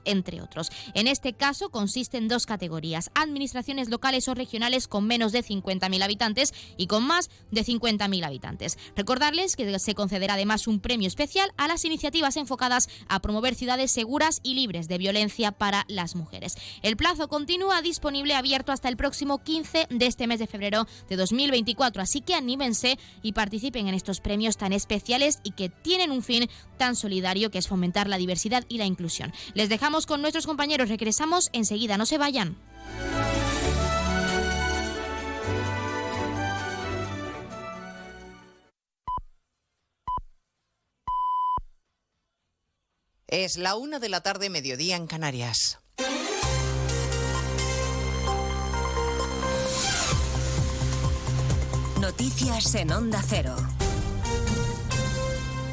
entre otros. En este caso consiste en dos categorías: administraciones locales o regionales con menos de 50.000 habitantes y con más de 50.000 habitantes. Recordarles que se concederá además un premio especial a las iniciativas enfocadas a promover ciudades seguras y libres de violencia para las mujeres. El plazo continúa disponible abierto hasta el próximo 15 de este mes de febrero de 2024, así que anímense y participen en estos premios tan especiales y que tienen un fin tan solidario que es fomentar la diversidad y la inclusión. Les dejamos con nuestros compañeros, regresamos enseguida, no se vayan. Es la una de la tarde, mediodía en Canarias. Noticias en Onda Cero.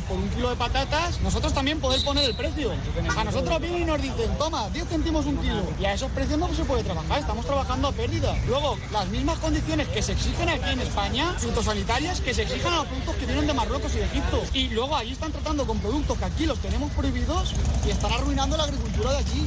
por un kilo de patatas, nosotros también podemos poner el precio. A nosotros vienen y nos dicen, toma, 10 céntimos un kilo. Y a esos precios no se puede trabajar, estamos trabajando a pérdida. Luego, las mismas condiciones que se exigen aquí en España, fitosanitarias, que se exigen a los productos que vienen de Marruecos y de Egipto. Y luego ahí están tratando con productos que aquí los tenemos prohibidos y están arruinando la agricultura de aquí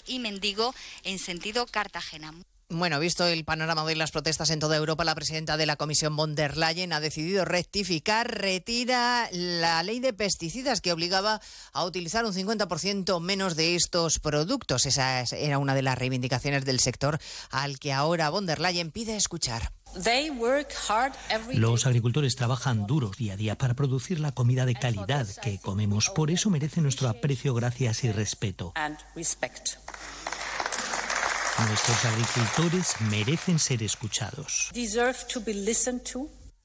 y Mendigo en sentido Cartagena. Bueno, visto el panorama de las protestas en toda Europa, la presidenta de la Comisión von der Leyen ha decidido rectificar, retira la ley de pesticidas que obligaba a utilizar un 50% menos de estos productos. Esa era una de las reivindicaciones del sector al que ahora von der Leyen pide escuchar. Los agricultores trabajan duro día a día para producir la comida de calidad que comemos. Por eso merece nuestro aprecio, gracias y respeto. Nuestros agricultores merecen ser escuchados.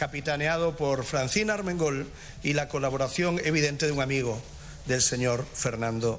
capitaneado por Francina Armengol y la colaboración evidente de un amigo del señor Fernando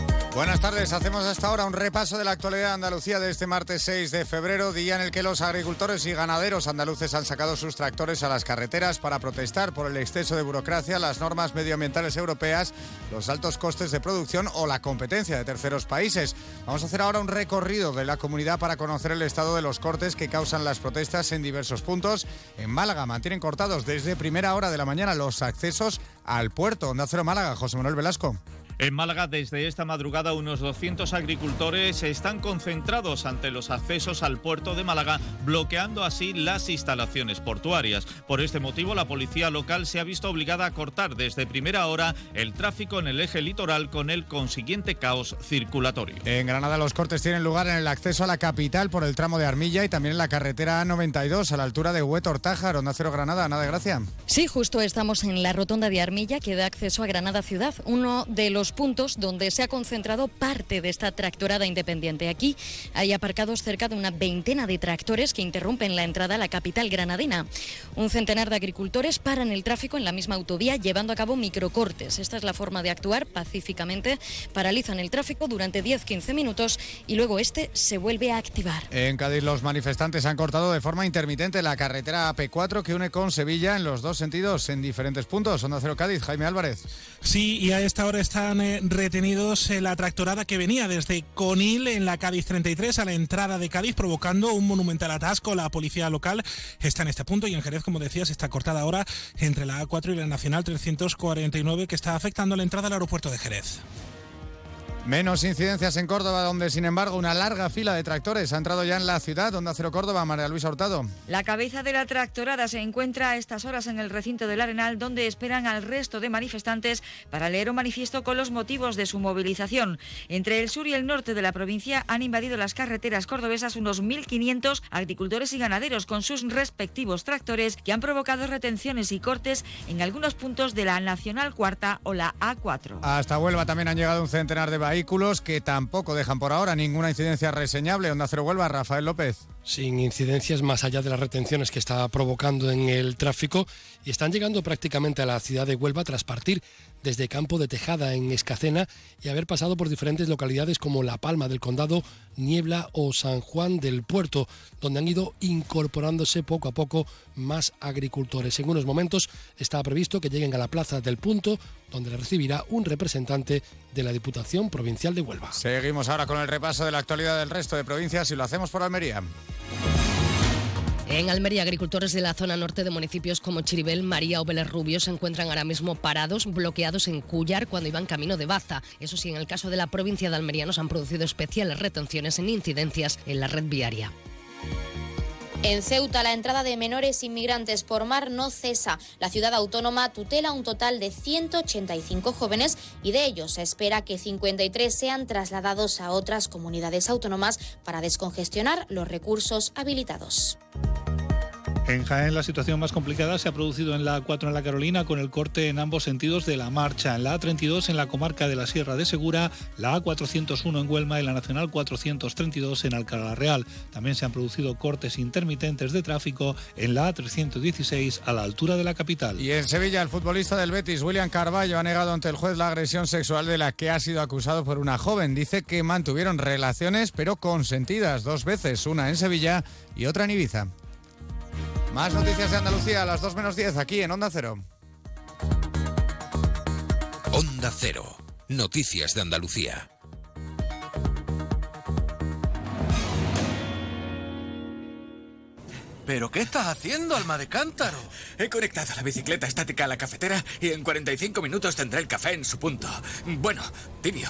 Buenas tardes, hacemos hasta ahora un repaso de la actualidad de Andalucía de este martes 6 de febrero, día en el que los agricultores y ganaderos andaluces han sacado sus tractores a las carreteras para protestar por el exceso de burocracia, las normas medioambientales europeas, los altos costes de producción o la competencia de terceros países. Vamos a hacer ahora un recorrido de la comunidad para conocer el estado de los cortes que causan las protestas en diversos puntos. En Málaga mantienen cortados desde primera hora de la mañana los accesos al puerto. Onda Cero Málaga, José Manuel Velasco. En Málaga, desde esta madrugada, unos 200 agricultores están concentrados ante los accesos al puerto de Málaga, bloqueando así las instalaciones portuarias. Por este motivo, la policía local se ha visto obligada a cortar desde primera hora el tráfico en el eje litoral con el consiguiente caos circulatorio. En Granada, los cortes tienen lugar en el acceso a la capital por el tramo de Armilla y también en la carretera A92 a la altura de Huetor-Tájar, Onda Cero Granada. Nada de gracia. Sí, justo estamos en la rotonda de Armilla que da acceso a Granada ciudad, uno de los puntos donde se ha concentrado parte de esta tractorada independiente. Aquí hay aparcados cerca de una veintena de tractores que interrumpen la entrada a la capital granadina. Un centenar de agricultores paran el tráfico en la misma autovía llevando a cabo microcortes. Esta es la forma de actuar pacíficamente. Paralizan el tráfico durante 10-15 minutos y luego este se vuelve a activar. En Cádiz los manifestantes han cortado de forma intermitente la carretera AP4 que une con Sevilla en los dos sentidos en diferentes puntos. Onda Cero Cádiz, Jaime Álvarez. Sí, y a esta hora están retenidos eh, la tractorada que venía desde Conil en la Cádiz 33 a la entrada de Cádiz, provocando un monumental atasco. La policía local está en este punto y en Jerez, como decías, está cortada ahora entre la A4 y la Nacional 349 que está afectando la entrada al aeropuerto de Jerez. Menos incidencias en Córdoba, donde sin embargo una larga fila de tractores ha entrado ya en la ciudad, donde Cero Córdoba, María Luisa Hurtado. La cabeza de la tractorada se encuentra a estas horas en el recinto del Arenal, donde esperan al resto de manifestantes para leer un manifiesto con los motivos de su movilización. Entre el sur y el norte de la provincia han invadido las carreteras cordobesas unos 1.500 agricultores y ganaderos con sus respectivos tractores que han provocado retenciones y cortes en algunos puntos de la Nacional Cuarta o la A4. Hasta Huelva también han llegado un centenar de vehículos que tampoco dejan por ahora ninguna incidencia reseñable. Onda Cero Huelva, Rafael López sin incidencias más allá de las retenciones que está provocando en el tráfico y están llegando prácticamente a la ciudad de Huelva tras partir desde Campo de Tejada en Escacena y haber pasado por diferentes localidades como La Palma del Condado, Niebla o San Juan del Puerto, donde han ido incorporándose poco a poco más agricultores. En unos momentos está previsto que lleguen a la Plaza del Punto, donde le recibirá un representante de la Diputación Provincial de Huelva. Seguimos ahora con el repaso de la actualidad del resto de provincias y lo hacemos por Almería. En Almería, agricultores de la zona norte de municipios como Chiribel, María o Vélez Rubio se encuentran ahora mismo parados, bloqueados en Cuyar cuando iban camino de Baza. Eso sí, en el caso de la provincia de Almería nos han producido especiales retenciones en incidencias en la red viaria. En Ceuta, la entrada de menores inmigrantes por mar no cesa. La ciudad autónoma tutela un total de 185 jóvenes y de ellos se espera que 53 sean trasladados a otras comunidades autónomas para descongestionar los recursos habilitados. En Jaén la situación más complicada se ha producido en la A4 en la Carolina con el corte en ambos sentidos de la marcha. En la A32 en la comarca de la Sierra de Segura, la A401 en Huelma y la Nacional 432 en Alcalá Real. También se han producido cortes intermitentes de tráfico en la A316 a la altura de la capital. Y en Sevilla el futbolista del Betis, William Carballo, ha negado ante el juez la agresión sexual de la que ha sido acusado por una joven. Dice que mantuvieron relaciones pero consentidas dos veces, una en Sevilla y otra en Ibiza. Más noticias de Andalucía a las 2 menos 10 aquí en Onda Cero. Onda Cero. Noticias de Andalucía. ¿Pero qué estás haciendo, alma de cántaro? He conectado la bicicleta estática a la cafetera y en 45 minutos tendré el café en su punto. Bueno, tibio.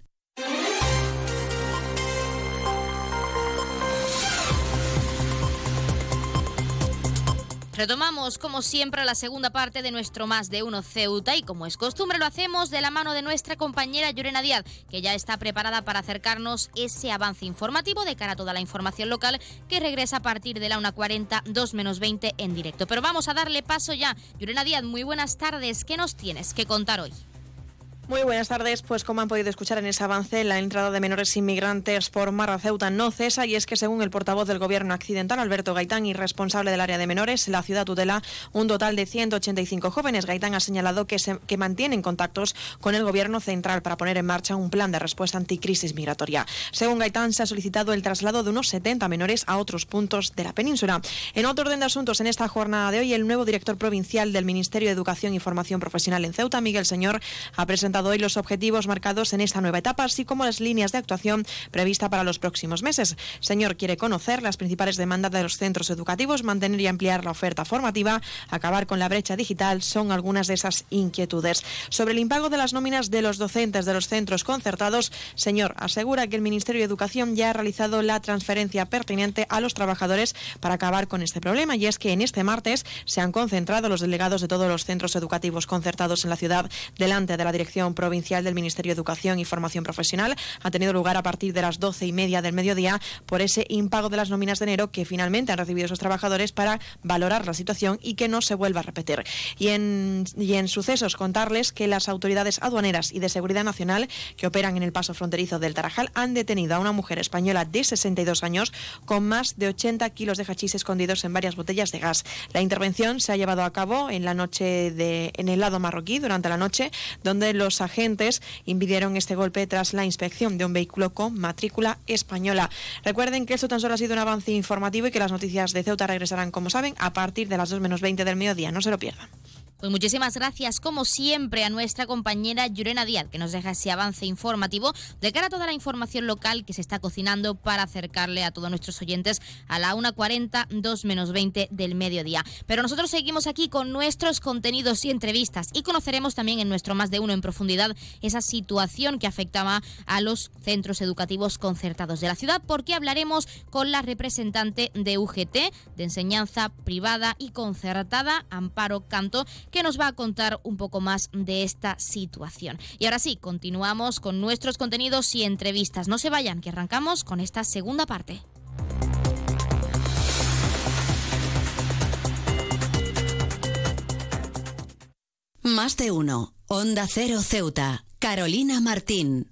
Retomamos, como siempre, la segunda parte de nuestro Más de Uno Ceuta y, como es costumbre, lo hacemos de la mano de nuestra compañera Llorena Díaz, que ya está preparada para acercarnos ese avance informativo de cara a toda la información local que regresa a partir de la 1.40, 2 menos 20 en directo. Pero vamos a darle paso ya. Llorena Díaz, muy buenas tardes. ¿Qué nos tienes que contar hoy? Muy buenas tardes. Pues como han podido escuchar en ese avance, la entrada de menores inmigrantes por Mar Ceuta no cesa y es que según el portavoz del Gobierno accidental, Alberto Gaitán, y responsable del área de menores, la ciudad tutela un total de 185 jóvenes. Gaitán ha señalado que, se, que mantienen contactos con el Gobierno central para poner en marcha un plan de respuesta anticrisis migratoria. Según Gaitán, se ha solicitado el traslado de unos 70 menores a otros puntos de la península. En otro orden de asuntos, en esta jornada de hoy, el nuevo director provincial del Ministerio de Educación y Formación Profesional en Ceuta, Miguel Señor, ha presentado hoy los objetivos marcados en esta nueva etapa, así como las líneas de actuación prevista para los próximos meses. Señor quiere conocer las principales demandas de los centros educativos, mantener y ampliar la oferta formativa, acabar con la brecha digital, son algunas de esas inquietudes. Sobre el impago de las nóminas de los docentes de los centros concertados, señor asegura que el Ministerio de Educación ya ha realizado la transferencia pertinente a los trabajadores para acabar con este problema y es que en este martes se han concentrado los delegados de todos los centros educativos concertados en la ciudad delante de la Dirección Provincial del Ministerio de Educación y Formación Profesional ha tenido lugar a partir de las doce y media del mediodía por ese impago de las nóminas de enero que finalmente han recibido esos trabajadores para valorar la situación y que no se vuelva a repetir. Y en, y en sucesos contarles que las autoridades aduaneras y de seguridad nacional que operan en el paso fronterizo del Tarajal han detenido a una mujer española de 62 años con más de 80 kilos de hachís escondidos en varias botellas de gas. La intervención se ha llevado a cabo en la noche de en el lado marroquí durante la noche donde los agentes impidieron este golpe tras la inspección de un vehículo con matrícula española. Recuerden que esto tan solo ha sido un avance informativo y que las noticias de Ceuta regresarán, como saben, a partir de las 2 menos 20 del mediodía. No se lo pierdan. Pues muchísimas gracias, como siempre, a nuestra compañera Yurena Díaz, que nos deja ese avance informativo de cara a toda la información local que se está cocinando para acercarle a todos nuestros oyentes a la 1.40, 2 menos 20 del mediodía. Pero nosotros seguimos aquí con nuestros contenidos y entrevistas y conoceremos también en nuestro Más de Uno en profundidad esa situación que afectaba a los centros educativos concertados de la ciudad, porque hablaremos con la representante de UGT, de enseñanza privada y concertada, Amparo Canto, que nos va a contar un poco más de esta situación. Y ahora sí, continuamos con nuestros contenidos y entrevistas. No se vayan, que arrancamos con esta segunda parte. Más de uno. Onda Cero Ceuta. Carolina Martín.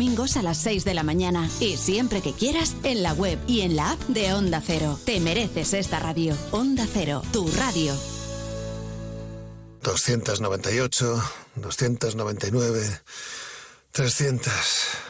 a las 6 de la mañana. Y siempre que quieras, en la web y en la app de Onda Cero. Te mereces esta radio. Onda Cero, tu radio. 298, 299, 300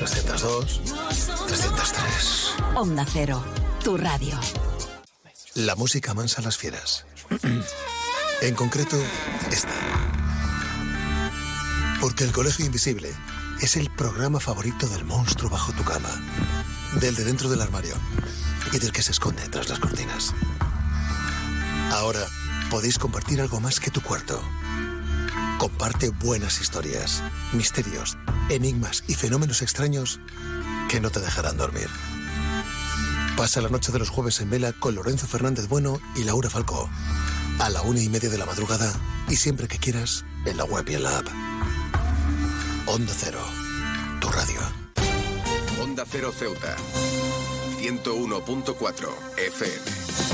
302, 303. Onda Cero, tu radio. La música mansa a las fieras. (clears throat) en concreto, esta. Porque el Colegio Invisible es el programa favorito del monstruo bajo tu cama, del de dentro del armario y del que se esconde tras las cortinas. Ahora podéis compartir algo más que tu cuarto. Comparte buenas historias, misterios, enigmas y fenómenos extraños que no te dejarán dormir. Pasa la noche de los jueves en vela con Lorenzo Fernández Bueno y Laura Falcó. A la una y media de la madrugada y siempre que quieras en la web y en la app. Onda Cero, tu radio. Onda Cero Ceuta. 101.4 FM.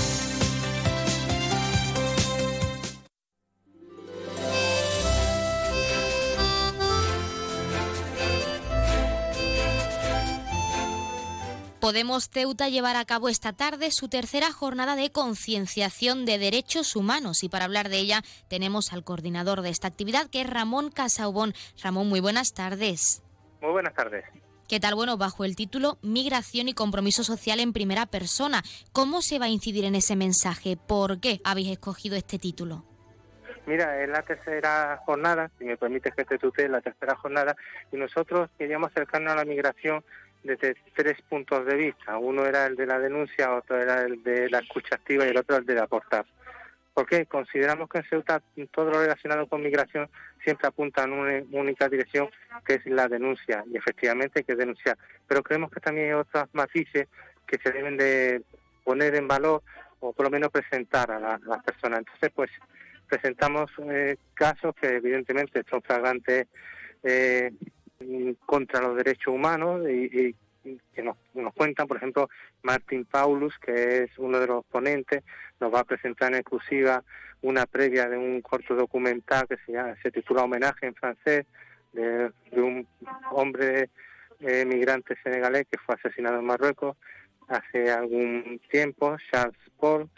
Podemos Ceuta llevar a cabo esta tarde su tercera jornada de concienciación de derechos humanos y para hablar de ella tenemos al coordinador de esta actividad que es Ramón Casaubón. Ramón, muy buenas tardes. Muy buenas tardes. ¿Qué tal? Bueno, bajo el título Migración y compromiso social en primera persona, ¿cómo se va a incidir en ese mensaje? ¿Por qué habéis escogido este título? Mira, es la tercera jornada, si me permites que te tutee, la tercera jornada, y nosotros queríamos acercarnos a la migración desde tres puntos de vista. Uno era el de la denuncia, otro era el de la escucha activa y el otro el de aportar. Porque consideramos que en Ceuta todo lo relacionado con migración siempre apunta en una única dirección, que es la denuncia, y efectivamente hay que denunciar. Pero creemos que también hay otros matices que se deben de poner en valor o por lo menos presentar a, las personas. Entonces, pues presentamos eh, casos que evidentemente son flagrantes eh, contra los derechos humanos y, que nos, nos cuentan, por ejemplo, Martin Paulus, que es uno de los ponentes, nos va a presentar en exclusiva una previa de un corto documental que se, llama, se titula Homenaje en francés de, un hombre eh, migrante senegalés que fue asesinado en Marruecos hace algún tiempo, Charles Paul.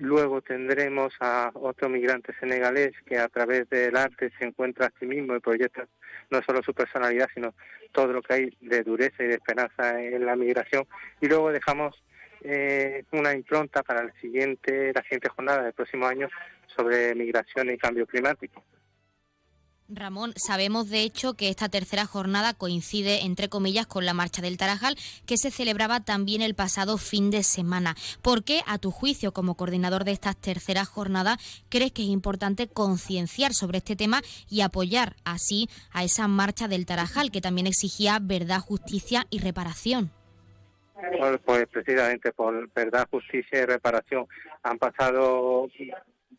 Luego tendremos a otro migrante senegalés que a través del arte se encuentra a sí mismo y proyecta no solo su personalidad, sino todo lo que hay de dureza y de esperanza en la migración. Y luego dejamos eh, una impronta para el siguiente, la siguiente jornada del próximo año sobre migración y cambio climático. Ramón, sabemos de hecho que esta tercera jornada coincide, entre comillas, con la marcha del Tarajal, que se celebraba también el pasado fin de semana. ¿Por qué, a tu juicio, como coordinador de esta tercera jornada, crees que es importante concienciar sobre este tema y apoyar así a esa marcha del Tarajal, que también exigía verdad, justicia y reparación? Pues precisamente por verdad, justicia y reparación. Han pasado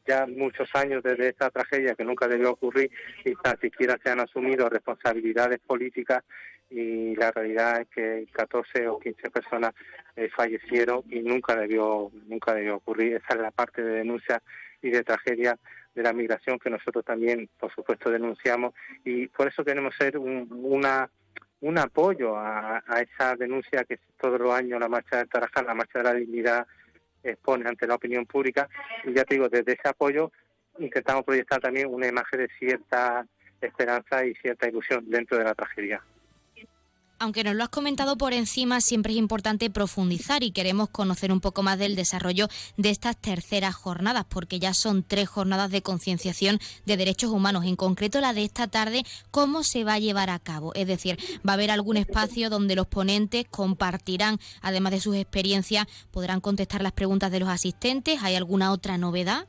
ya muchos años desde esta tragedia que nunca debió ocurrir y tan siquiera se han asumido responsabilidades políticas y la realidad es que 14 o 15 personas eh, fallecieron y nunca debió nunca debió ocurrir. Esa es la parte de denuncia y de tragedia de la migración que nosotros también por supuesto denunciamos. Y por eso queremos ser un, un apoyo a, a, esa denuncia que todos los años la marcha del Tarajal, la marcha de la dignidad expone ante la opinión pública y ya te digo, desde ese apoyo intentamos proyectar también una imagen de cierta esperanza y cierta ilusión dentro de la tragedia. Aunque nos lo has comentado por encima, siempre es importante profundizar y queremos conocer un poco más del desarrollo de estas terceras jornadas, porque ya son tres jornadas de concienciación de derechos humanos, en concreto la de esta tarde, ¿cómo se va a llevar a cabo? Es decir, ¿va a haber algún espacio donde los ponentes compartirán, además de sus experiencias, podrán contestar las preguntas de los asistentes? ¿Hay alguna otra novedad?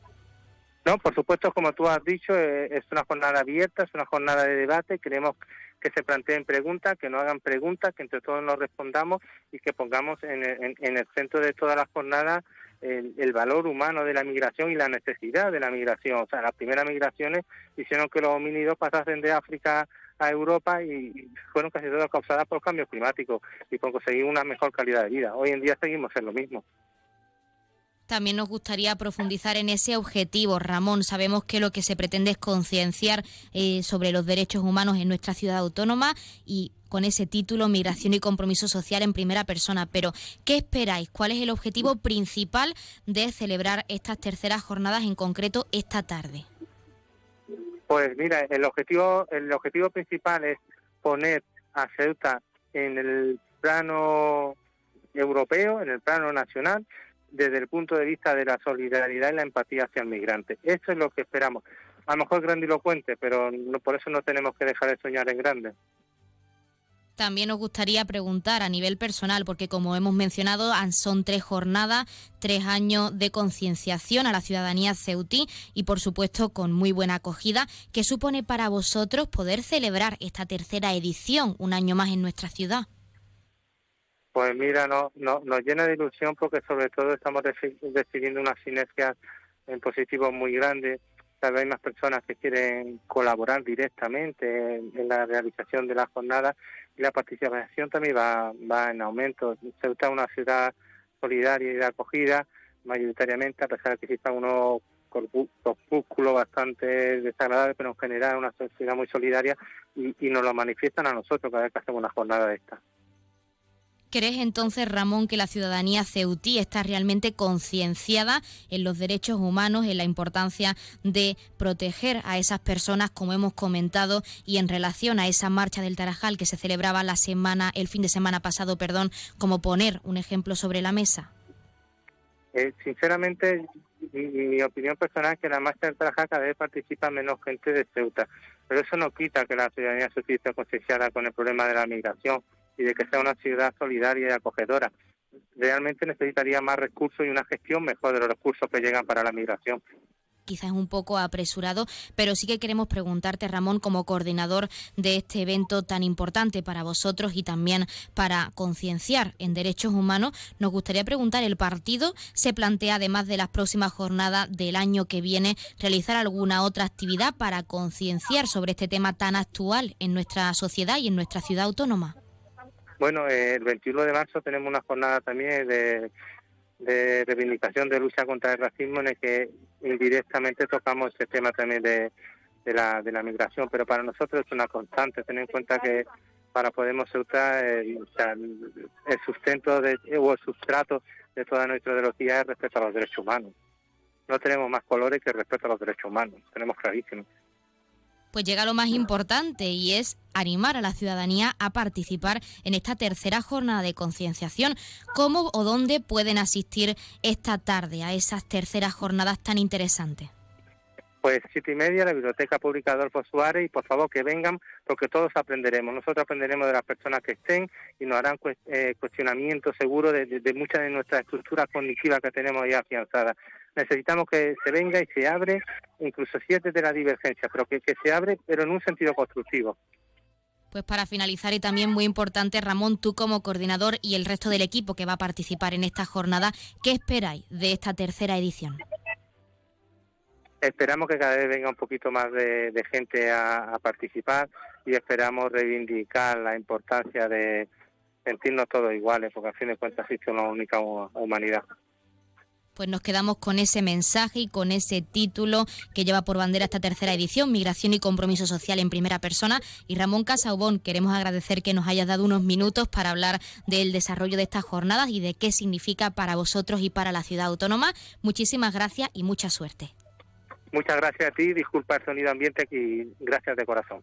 No, por supuesto, como tú has dicho, eh, es una jornada abierta, es una jornada de debate. Queremos que se planteen preguntas, que no hagan preguntas, que entre todos nos respondamos y que pongamos en el, centro de todas las jornadas el, valor humano de la migración y la necesidad de la migración. O sea, las primeras migraciones hicieron que los homínidos pasasen de África a Europa y fueron casi todas causadas por cambios climáticos y por conseguir una mejor calidad de vida. Hoy en día seguimos en lo mismo. También nos gustaría profundizar en ese objetivo, Ramón. Sabemos que lo que se pretende es concienciar eh, sobre los derechos humanos en nuestra ciudad autónoma y con ese título Migración y Compromiso Social en primera persona. Pero, ¿qué esperáis? ¿Cuál es el objetivo principal de celebrar estas terceras jornadas, en concreto esta tarde? Pues mira, el objetivo, el objetivo principal es poner a Ceuta en el plano europeo, en el plano nacional, desde el punto de vista de la solidaridad y la empatía hacia el migrante. Eso es lo que esperamos. A lo mejor grandilocuente, pero no, por eso no tenemos que dejar de soñar en grande. También nos gustaría preguntar a nivel personal, porque como hemos mencionado, son tres jornadas, tres años de concienciación a la ciudadanía ceutí y por supuesto con muy buena acogida. ¿Qué supone para vosotros poder celebrar esta tercera edición un año más en nuestra ciudad? Pues mira, no, no, nos llena de ilusión porque sobre todo estamos decidiendo una sinergia en positivo muy grande. Tal vez hay más personas que quieren colaborar directamente en, la realización de la jornada y la participación también va, va en aumento. Ceuta es una ciudad solidaria y de acogida, mayoritariamente, a pesar de que exista unos corpúsculos bastante desagradables, pero en general una sociedad muy solidaria y, y nos lo manifiestan a nosotros cada vez que hacemos una jornada de esta. ¿Crees entonces, Ramón, que la ciudadanía ceutí está realmente concienciada en los derechos humanos, en la importancia de proteger a esas personas, como hemos comentado, y en relación a esa marcha del Tarajal que se celebraba la semana, el fin de semana pasado, perdón, como poner un ejemplo sobre la mesa? Eh, sinceramente, mi, mi, opinión personal es que la marcha del Tarajal cada vez participa menos gente de Ceuta, pero eso no quita que la ciudadanía ceutí esté concienciada con el problema de la migración y de que sea una ciudad solidaria y acogedora. Realmente necesitaría más recursos y una gestión mejor de los recursos que llegan para la migración quizás un poco apresurado, pero sí que queremos preguntarte, Ramón, como coordinador de este evento tan importante para vosotros y también para concienciar en derechos humanos, nos gustaría preguntar, ¿el partido se plantea, además de las próximas jornadas del año que viene, realizar alguna otra actividad para concienciar sobre este tema tan actual en nuestra sociedad y en nuestra ciudad autónoma? Bueno, eh, el 21 de marzo tenemos una jornada también de, reivindicación de lucha contra el racismo en el que indirectamente tocamos el tema también de, la, de la migración, pero para nosotros es una constante, tener en cuenta que para Podemos Ceuta el, el sustento de, o el sustrato de toda nuestra ideología es respeto a los derechos humanos. No tenemos más colores que respeto a los derechos humanos, tenemos clarísimo pues llega lo más importante y es animar a la ciudadanía a participar en esta tercera jornada de concienciación. ¿Cómo o dónde pueden asistir esta tarde a esas terceras jornadas tan interesantes? Pues siete y media, la Biblioteca Pública Adolfo Suárez, y por favor que vengan, porque todos aprenderemos. Nosotros aprenderemos de las personas que estén y nos harán eh, cuestionamiento seguro de, de, muchas de nuestras estructuras cognitivas que tenemos ya afianzadas. Necesitamos que se venga y se abre, incluso si es desde la divergencia, pero que, que se abre, pero en un sentido constructivo. Pues para finalizar y también muy importante, Ramón, tú como coordinador y el resto del equipo que va a participar en esta jornada, ¿qué esperáis de esta tercera edición? Esperamos que cada vez venga un poquito más de, gente a, participar y esperamos reivindicar la importancia de sentirnos todos iguales, porque al fin de cuentas existe una única humanidad pues nos quedamos con ese mensaje y con ese título que lleva por bandera esta tercera edición, Migración y Compromiso Social en Primera Persona. Y Ramón Casaubón, queremos agradecer que nos hayas dado unos minutos para hablar del desarrollo de estas jornadas y de qué significa para vosotros y para la ciudad autónoma. Muchísimas gracias y mucha suerte. Muchas gracias a ti, disculpa el sonido ambiente y gracias de corazón.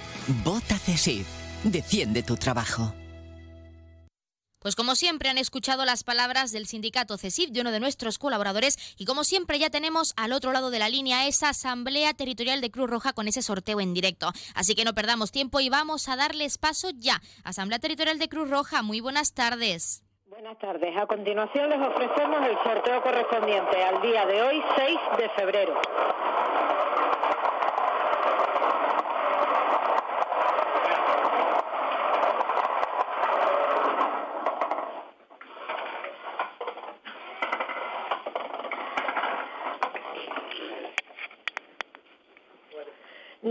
Vota CESIF. Defiende tu trabajo. Pues como siempre han escuchado las palabras del sindicato CESIF, de uno de nuestros colaboradores, y como siempre ya tenemos al otro lado de la línea esa Asamblea Territorial de Cruz Roja con ese sorteo en directo. Así que no perdamos tiempo y vamos a darles paso ya. Asamblea Territorial de Cruz Roja, muy buenas tardes. Buenas tardes. A continuación les ofrecemos el sorteo correspondiente al día de hoy, 6 de febrero.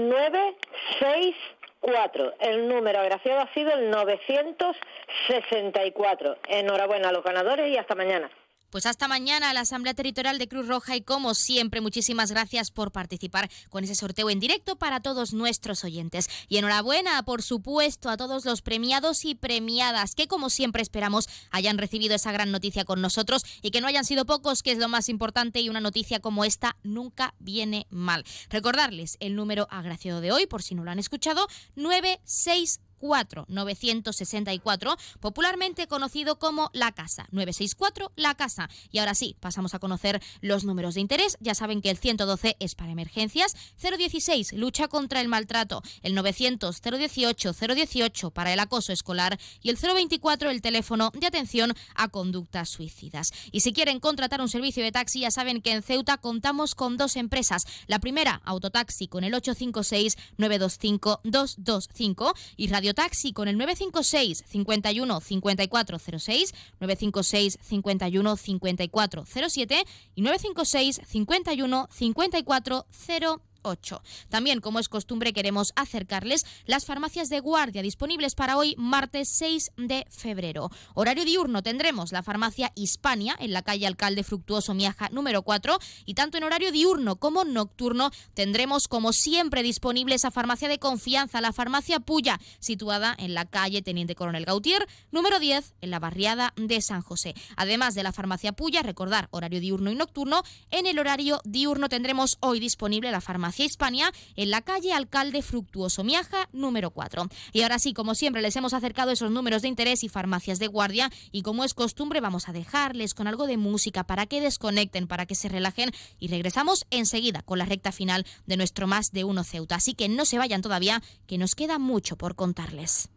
964. El número agraciado ha sido el 964. Enhorabuena a los ganadores y hasta mañana. Pues hasta mañana la Asamblea Territorial de Cruz Roja y como siempre muchísimas gracias por participar con ese sorteo en directo para todos nuestros oyentes. Y enhorabuena, por supuesto, a todos los premiados y premiadas que como siempre esperamos hayan recibido esa gran noticia con nosotros y que no hayan sido pocos, que es lo más importante y una noticia como esta nunca viene mal. Recordarles el número agraciado de hoy, por si no lo han escuchado, 964 964, popularmente conocido como La Casa. 964 La Casa. Y ahora sí, pasamos a conocer los números de interés. Ya saben que el 112 es para emergencias, 016 lucha contra el maltrato, el 900 018 018 para el acoso escolar y el 024 el teléfono de atención a conductas suicidas. Y si quieren contratar un servicio de taxi, ya saben que en Ceuta contamos con dos empresas. La primera, Autotaxi con el 856 925 225 y Radio Taxi con el 956 51 5406, 956 51 5407 y 956 51 5408. 8. También, como es costumbre, queremos acercarles las farmacias de guardia disponibles para hoy, martes 6 de febrero. Horario diurno tendremos la farmacia Hispania en la calle Alcalde Fructuoso Miaja número 4 y tanto en horario diurno como nocturno tendremos como siempre disponible esa farmacia de confianza, la farmacia Puya, situada en la calle Teniente Coronel Gautier número 10 en la barriada de San José. Además de la farmacia Puya, recordar horario diurno y nocturno, en el horario diurno tendremos hoy disponible la farmacia Farmacia Hispania en la calle Alcalde Fructuoso Miaja número 4. Y ahora sí, como siempre, les hemos acercado esos números de interés y farmacias de guardia y como es costumbre vamos a dejarles con algo de música para que desconecten, para que se relajen y regresamos enseguida con la recta final de nuestro Más de Uno Ceuta. Así que no se vayan todavía, que nos queda mucho por contarles.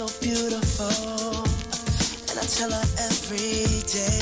so beautiful, and I tell her every day.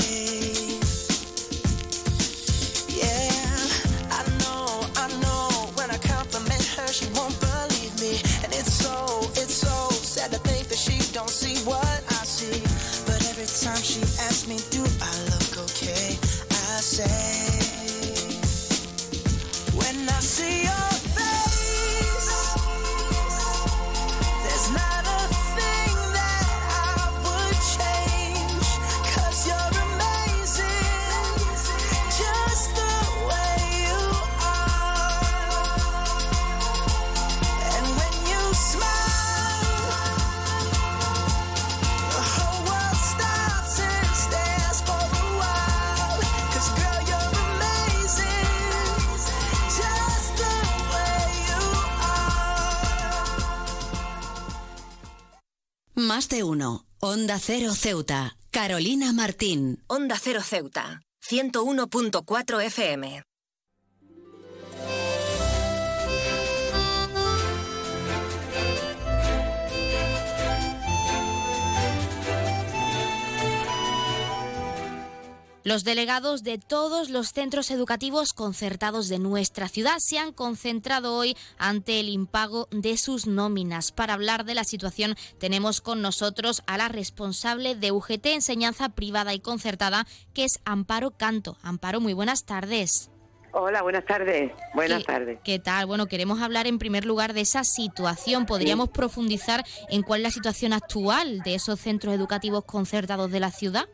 Más de uno. Onda Cero Ceuta. Carolina Martín. Onda Cero Ceuta. 101.4 FM. Los delegados de todos los centros educativos concertados de nuestra ciudad se han concentrado hoy ante el impago de sus nóminas. Para hablar de la situación tenemos con nosotros a la responsable de UGT Enseñanza Privada y Concertada, que es Amparo Canto. Amparo, muy buenas tardes. Hola, buenas tardes. Buenas ¿Qué- tardes. ¿Qué tal? Bueno, queremos hablar en primer lugar de esa situación. ¿Podríamos profundizar en cuál es la situación actual de esos centros educativos concertados de la ciudad?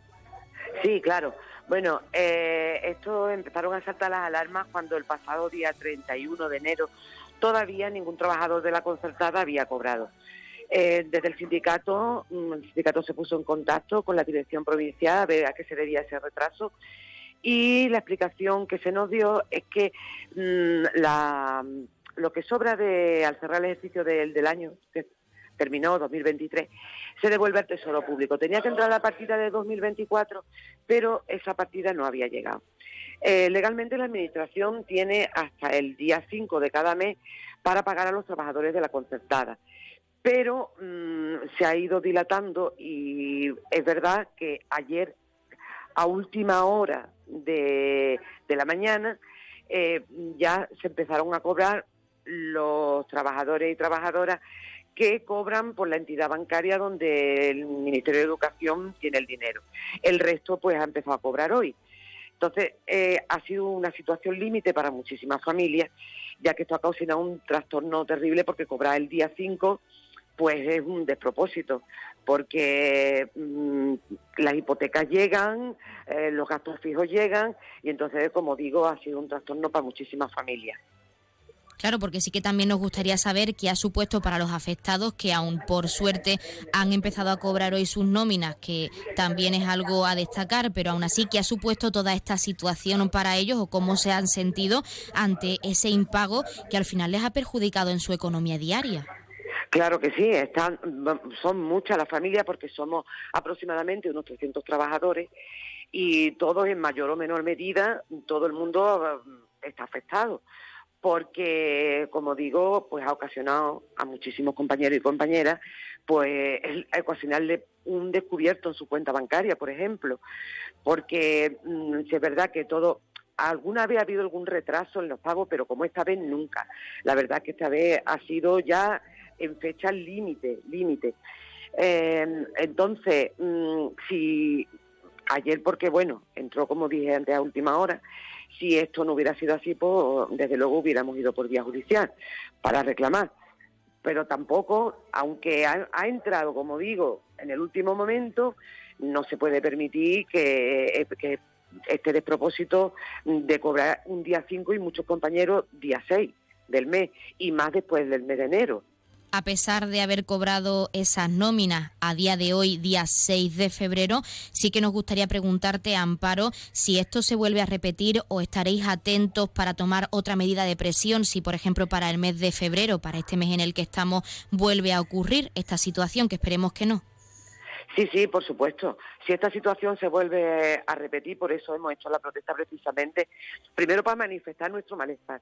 Sí, claro. Bueno, eh, esto empezaron a saltar las alarmas cuando el pasado día 31 de enero todavía ningún trabajador de la concertada había cobrado. Eh, desde el sindicato, mm, el sindicato se puso en contacto con la dirección provincial a ver a qué se debía ese retraso y la explicación que se nos dio es que mm, la, lo que sobra de al cerrar el ejercicio del, del año terminó 2023 se devuelve al Tesoro Público. Tenía que entrar la partida de 2024, pero esa partida no había llegado. Eh, legalmente la Administración tiene hasta el día 5 de cada mes para pagar a los trabajadores de la concertada. Pero mm, se ha ido dilatando y es verdad que ayer, a última hora de, de la mañana, eh, ya se empezaron a cobrar los trabajadores y trabajadoras que cobran por la entidad bancaria donde el Ministerio de Educación tiene el dinero. El resto pues ha empezado a cobrar hoy. Entonces, eh, ha sido una situación límite para muchísimas familias, ya que esto ha causado un trastorno terrible porque cobrar el día 5 pues es un despropósito, porque mm, las hipotecas llegan, eh, los gastos fijos llegan, y entonces, como digo, ha sido un trastorno para muchísimas familias. Claro, porque sí que también nos gustaría saber qué ha supuesto para los afectados que aún por suerte han empezado a cobrar hoy sus nóminas, que también es algo a destacar, pero aún así qué ha supuesto toda esta situación para ellos o cómo se han sentido ante ese impago que al final les ha perjudicado en su economía diaria. Claro que sí, están, son muchas las familias porque somos aproximadamente unos 300 trabajadores y todos en mayor o menor medida, todo el mundo eh, está afectado porque, como digo, pues ha ocasionado a muchísimos compañeros y compañeras pues el- ocasionarle un descubierto en su cuenta bancaria, por ejemplo, porque mm, si es verdad que todo alguna vez ha habido algún retraso en los pagos, pero como esta vez nunca. La verdad que esta vez ha sido ya en fecha límite, límite. Eh, entonces, mm, si ayer, porque bueno, entró como dije antes a última hora, si esto no hubiera sido así, pues desde luego hubiéramos ido por vía judicial para reclamar. Pero tampoco, aunque ha, entrado, como digo, en el último momento, no se puede permitir que, que este despropósito de cobrar un día 5 y muchos compañeros día 6 del mes y más después del mes de enero. A pesar de haber cobrado esas nóminas a día de hoy, día 6 de febrero, sí que nos gustaría preguntarte, Amparo, si esto se vuelve a repetir o estaréis atentos para tomar otra medida de presión, si por ejemplo para el mes de febrero, para este mes en el que estamos, vuelve a ocurrir esta situación, que esperemos que no. Sí, sí, por supuesto. Si esta situación se vuelve a repetir, por eso hemos hecho la protesta precisamente, primero para manifestar nuestro malestar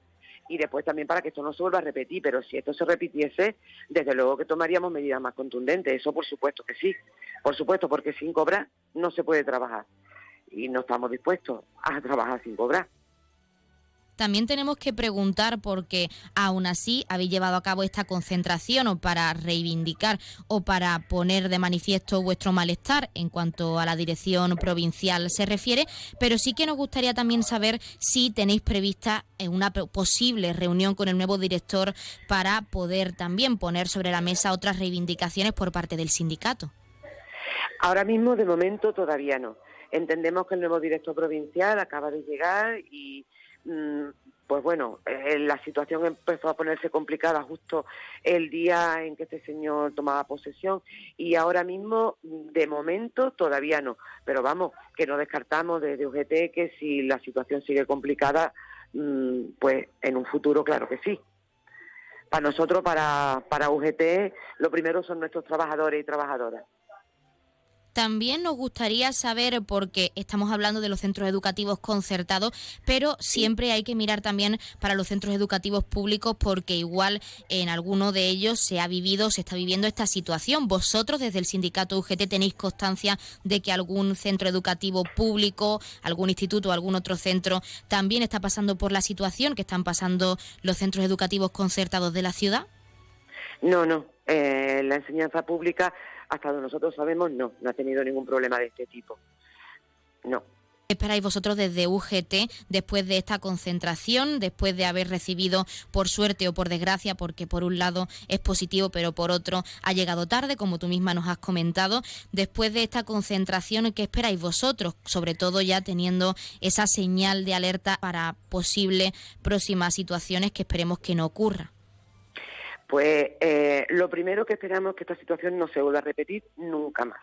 y después también para que esto no se vuelva a repetir, pero si esto se repitiese, desde luego que tomaríamos medidas más contundentes, eso por supuesto que sí, por supuesto, porque sin cobrar no se puede trabajar y no estamos dispuestos a trabajar sin cobrar. También tenemos que preguntar porque aún así habéis llevado a cabo esta concentración o para reivindicar o para poner de manifiesto vuestro malestar en cuanto a la dirección provincial se refiere, pero sí que nos gustaría también saber si tenéis prevista una posible reunión con el nuevo director para poder también poner sobre la mesa otras reivindicaciones por parte del sindicato. Ahora mismo, de momento, todavía no. Entendemos que el nuevo director provincial acaba de llegar y pues bueno, eh, la situación empezó a ponerse complicada justo el día en que este señor tomaba posesión y ahora mismo, de momento, todavía no. Pero vamos, que no descartamos desde UGT que si la situación sigue complicada, mm, pues en un futuro, claro que sí. Para nosotros, para, para UGT, lo primero son nuestros trabajadores y trabajadoras. También nos gustaría saber, porque estamos hablando de los centros educativos concertados, pero siempre hay que mirar también para los centros educativos públicos, porque igual en alguno de ellos se ha vivido, se está viviendo esta situación. Vosotros desde el sindicato UGT tenéis constancia de que algún centro educativo público, algún instituto o algún otro centro también está pasando por la situación que están pasando los centros educativos concertados de la ciudad. No, no. Eh, la enseñanza pública hasta donde nosotros sabemos, no, no ha tenido ningún problema de este tipo. No. ¿Qué esperáis vosotros desde UGT después de esta concentración, después de haber recibido, por suerte o por desgracia, porque por un lado es positivo, pero por otro ha llegado tarde, como tú misma nos has comentado, después de esta concentración, ¿qué esperáis vosotros? Sobre todo ya teniendo esa señal de alerta para posibles próximas situaciones que esperemos que no ocurra. Pues eh, lo primero que esperamos es que esta situación no se vuelva a repetir nunca más.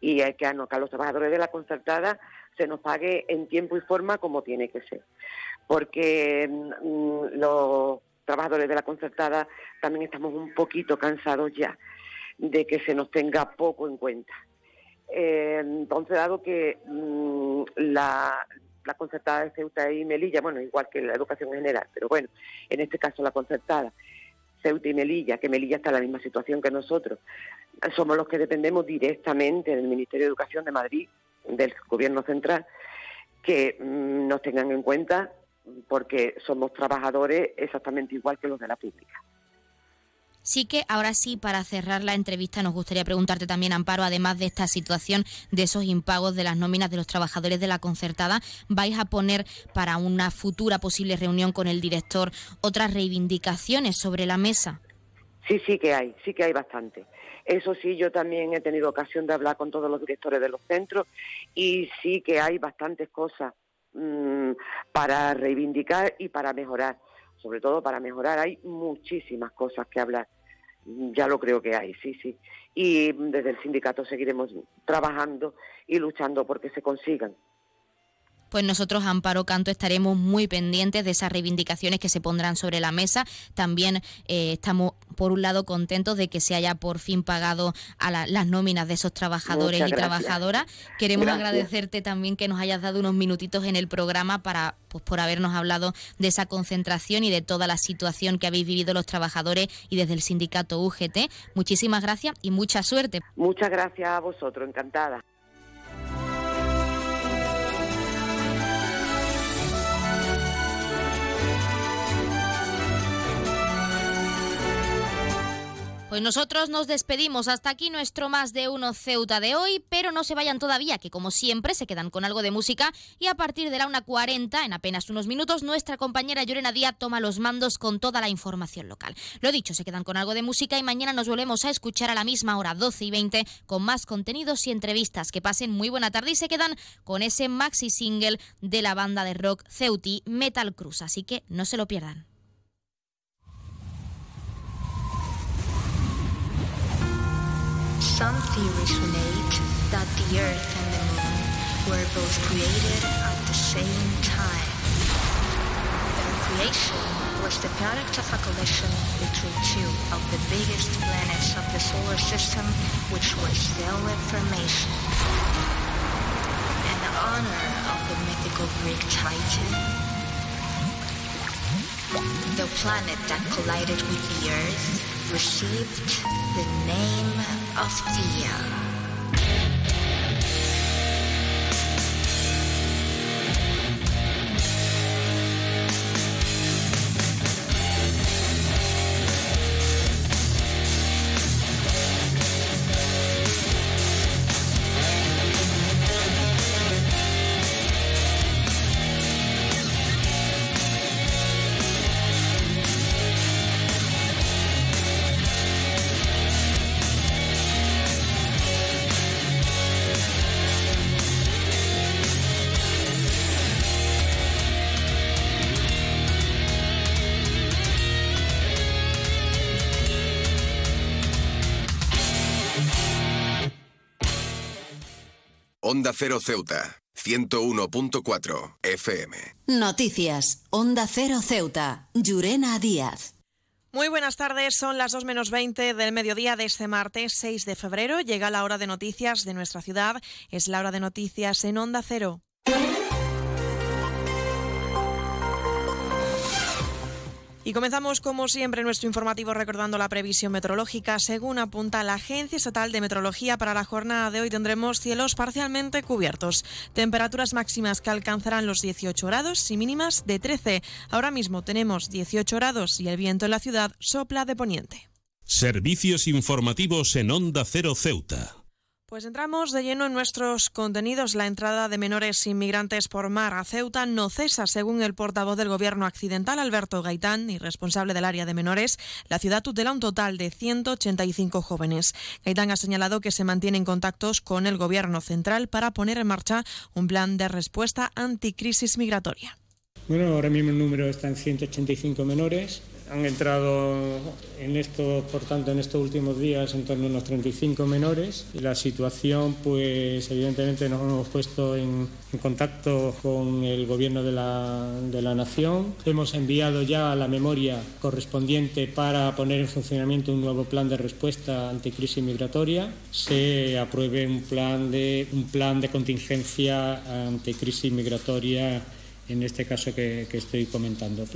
Y hay que, a los trabajadores de la concertada se nos pague en tiempo y forma como tiene que ser. Porque mm, los trabajadores de la concertada también estamos un poquito cansados ya de que se nos tenga poco en cuenta. Eh, entonces, dado que mm, la, concertada de Ceuta y Melilla, bueno, igual que la educación en general, pero bueno, en este caso la concertada, Ceuta y Melilla, que Melilla está en la misma situación que nosotros. Somos los que dependemos directamente del Ministerio de Educación de Madrid, del Gobierno Central, que mm, nos tengan en cuenta porque somos trabajadores exactamente igual que los de la pública. Sí que ahora sí, para cerrar la entrevista, nos gustaría preguntarte también, Amparo, además de esta situación de esos impagos de las nóminas de los trabajadores de la concertada, ¿vais a poner para una futura posible reunión con el director otras reivindicaciones sobre la mesa? Sí, sí que hay, sí que hay bastante. Eso sí, yo también he tenido ocasión de hablar con todos los directores de los centros y sí que hay bastantes cosas mm, para reivindicar y para mejorar sobre todo para mejorar. Hay muchísimas cosas que hablar. Ya lo creo que hay, sí, sí. Y desde el sindicato seguiremos trabajando y luchando porque se consigan pues nosotros, Amparo Canto, estaremos muy pendientes de esas reivindicaciones que se pondrán sobre la mesa. También eh, estamos, por un lado, contentos de que se haya por fin pagado a las nóminas de esos trabajadores y trabajadoras. Queremos agradecerte también que nos hayas dado unos minutitos en el programa para, pues, por habernos hablado de esa concentración y de toda la situación que habéis vivido los trabajadores y desde el sindicato UGT. Muchísimas gracias y mucha suerte. Muchas gracias a vosotros, encantada. Pues nosotros nos despedimos. Hasta aquí nuestro más de uno Ceuta de hoy, pero no se vayan todavía, que como siempre se quedan con algo de música y a partir de la 1.40, en apenas unos minutos, nuestra compañera Llorena Díaz toma los mandos con toda la información local. Lo dicho, se quedan con algo de música y mañana nos volvemos a escuchar a la misma hora, 12 y 20, con más contenidos y entrevistas. Que pasen muy buena tarde y se quedan con ese maxi single de la banda de rock Ceuti Metal Cruz. Así que no se lo pierdan. Some theories relate that the Earth and the Moon were both created at the same time. Their creation was the product of a collision between two of the biggest planets of the solar system, which were stellar formation. In honor of the mythical Greek Titan, the planet that collided with the Earth received the name of the year. Onda Cero Ceuta, 101.4 FM. Noticias. Onda Cero Ceuta. Llurena Díaz. Muy buenas tardes, son las 2 menos 20 del mediodía de este martes 6 de febrero. Llega la hora de noticias de nuestra ciudad. Es la hora de noticias en Onda Cero. Y comenzamos, como siempre, nuestro informativo recordando la previsión meteorológica. Según apunta la Agencia Estatal de Meteorología, para la jornada de hoy tendremos cielos parcialmente cubiertos. Temperaturas máximas que alcanzarán los 18 grados y mínimas de 13. Ahora mismo tenemos 18 grados y el viento en la ciudad sopla de poniente. Servicios informativos en Onda Cero Ceuta. Pues entramos de lleno en nuestros contenidos. La entrada de menores inmigrantes por mar a Ceuta no cesa, según el portavoz del Gobierno accidental, Alberto Gaitán, y responsable del área de menores. La ciudad tutela un total de 185 jóvenes. Gaitán ha señalado que se mantienen contactos con el Gobierno central para poner en marcha un plan de respuesta anticrisis migratoria. Bueno, ahora mismo el número está en 185 menores. Han entrado en esto, por tanto, en estos últimos días en torno a unos 35 menores. La situación, pues evidentemente nos hemos puesto en, en contacto con el gobierno de la, de la nación. Hemos enviado ya la memoria correspondiente para poner en funcionamiento un nuevo plan de respuesta ante crisis migratoria. Se apruebe un plan de, un plan de contingencia ante crisis migratoria en este caso que, que estoy comentando.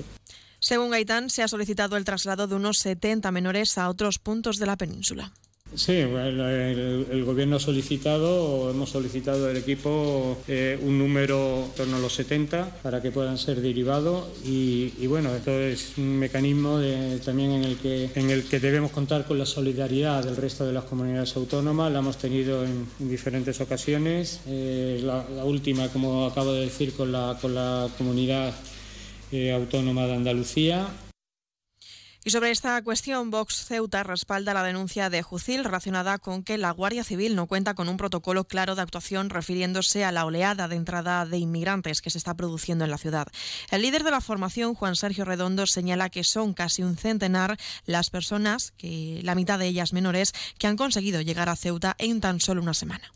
Según Gaitán, se ha solicitado el traslado de unos 70 menores a otros puntos de la península. Sí, el, gobierno ha solicitado, hemos solicitado del equipo eh, un número en torno a los 70 para que puedan ser derivados y, bueno, esto es un mecanismo también en el, que, en el que debemos contar con la solidaridad del resto de las comunidades autónomas, la hemos tenido en, en diferentes ocasiones, eh, la, la, última, como acabo de decir, con la, con la comunidad eh, autónoma de Andalucía y sobre esta cuestión, Vox Ceuta respalda la denuncia de Jucil relacionada con que la Guardia Civil no cuenta con un protocolo claro de actuación refiriéndose a la oleada de entrada de inmigrantes que se está produciendo en la ciudad. El líder de la formación, Juan Sergio Redondo, señala que son casi un centenar las personas, que la mitad de ellas menores, que han conseguido llegar a Ceuta en tan solo una semana.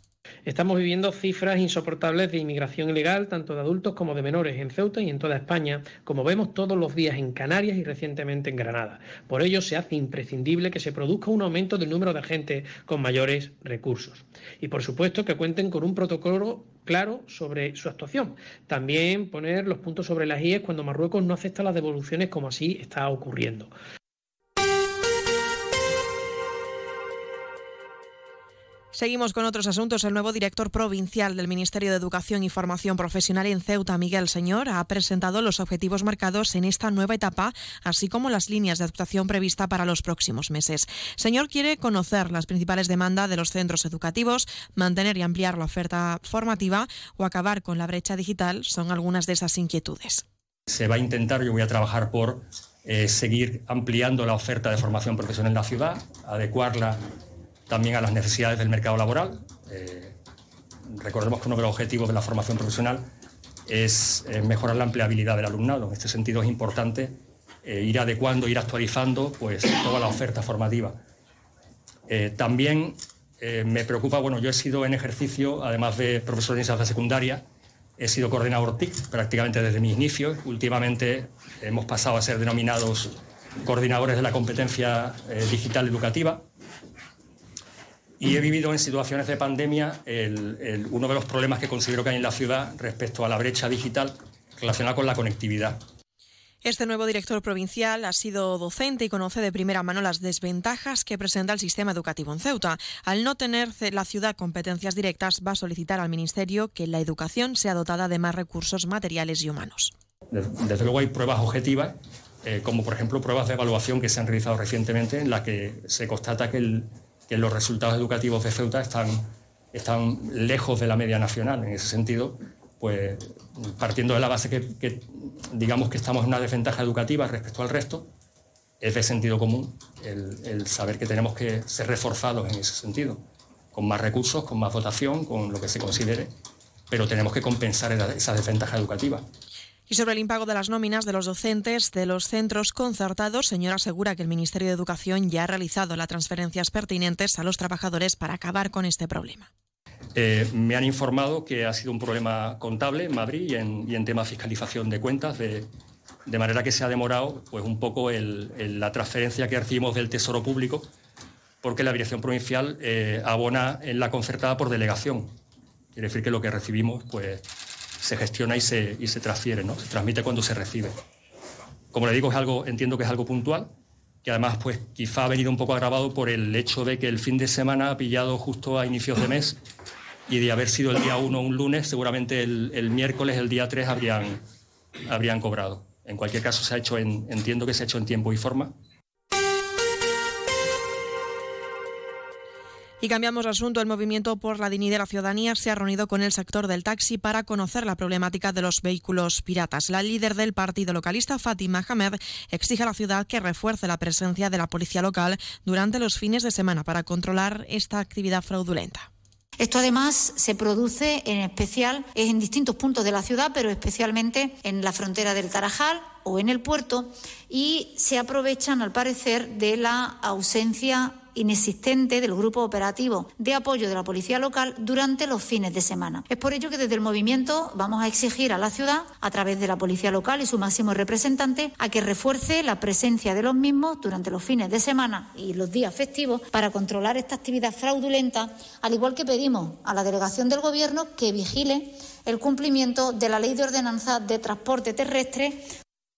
Estamos viviendo cifras insoportables de inmigración ilegal, tanto de adultos como de menores, en Ceuta y en toda España, como vemos todos los días en Canarias y recientemente en Granada. Por ello, se hace imprescindible que se produzca un aumento del número de agentes con mayores recursos. Y, por supuesto, que cuenten con un protocolo claro sobre su actuación. También poner los puntos sobre las IES cuando Marruecos no acepta las devoluciones como así está ocurriendo. Seguimos con otros asuntos. El nuevo director provincial del Ministerio de Educación y Formación Profesional en Ceuta, Miguel Señor, ha presentado los objetivos marcados en esta nueva etapa, así como las líneas de actuación prevista para los próximos meses. Señor quiere conocer las principales demandas de los centros educativos, mantener y ampliar la oferta formativa o acabar con la brecha digital son algunas de esas inquietudes. Se va a intentar, yo voy a trabajar por eh, seguir ampliando la oferta de formación profesional en la ciudad, adecuarla también a las necesidades del mercado laboral. Eh, recordemos que uno de los objetivos de la formación profesional es eh, mejorar la empleabilidad del alumnado. En este sentido es importante eh, ir adecuando, ir actualizando pues, toda la oferta formativa. también me preocupa, bueno, yo he sido en ejercicio, además de profesor de enseñanza secundaria, he sido coordinador TIC prácticamente desde mis inicios. Últimamente hemos pasado a ser denominados coordinadores de la competencia digital educativa. Y he vivido en situaciones de pandemia uno de los problemas que considero que hay en la ciudad respecto a la brecha digital relacionada con la conectividad. Este nuevo director provincial ha sido docente y conoce de primera mano las desventajas que presenta el sistema educativo en Ceuta. Al no tener la ciudad competencias directas, va a solicitar al Ministerio que la educación sea dotada de más recursos materiales y humanos. Desde luego hay pruebas objetivas, eh, como por ejemplo pruebas de evaluación que se han realizado recientemente en las que se constata que, los resultados educativos de Ceuta están, están lejos de la media nacional. En ese sentido, pues partiendo de la base que, digamos que estamos en una desventaja educativa respecto al resto, es de sentido común el, saber que tenemos que ser reforzados en ese sentido, con más recursos, con más votación, con lo que se considere, pero tenemos que compensar esa desventaja educativa. Y sobre el impago de las nóminas de los docentes de los centros concertados, señor asegura que el Ministerio de Educación ya ha realizado las transferencias pertinentes a los trabajadores para acabar con este problema. Eh, me han informado que ha sido un problema contable en Madrid y en, tema de fiscalización de cuentas, de, manera que se ha demorado pues, un poco la transferencia que recibimos del Tesoro Público, porque la Dirección Provincial eh, abona en la concertada por delegación. Quiere decir que lo que recibimos pues, se gestiona y se, y se transfiere, ¿no? se transmite cuando se recibe. Como le digo, es algo, entiendo que es algo puntual, que además pues quizá ha venido un poco agravado por el hecho de que el fin de semana ha pillado justo a inicios de mes y de haber sido el día 1 un lunes, seguramente el, miércoles, el día 3, habrían, habrían cobrado. En cualquier caso, se ha hecho en, entiendo que se ha hecho en tiempo y forma. Y cambiamos de asunto. El movimiento por la dignidad de la ciudadanía se ha reunido con el sector del taxi para conocer la problemática de los vehículos piratas. La líder del partido localista, Fatima Hamed, exige a la ciudad que refuerce la presencia de la policía local durante los fines de semana para controlar esta actividad fraudulenta. Esto además se produce en especial en distintos puntos de la ciudad, pero especialmente en la frontera del Tarajal o en el puerto y se aprovechan, al parecer, de la ausencia inexistente del grupo operativo de apoyo de la policía local durante los fines de semana. Es por ello que desde el movimiento vamos a exigir a la ciudad, a través de la policía local y su máximo representante, a que refuerce la presencia de los mismos durante los fines de semana y los días festivos para controlar esta actividad fraudulenta, al igual que pedimos a la delegación del Gobierno que vigile el cumplimiento de la Ley de Ordenanza de Transporte Terrestre.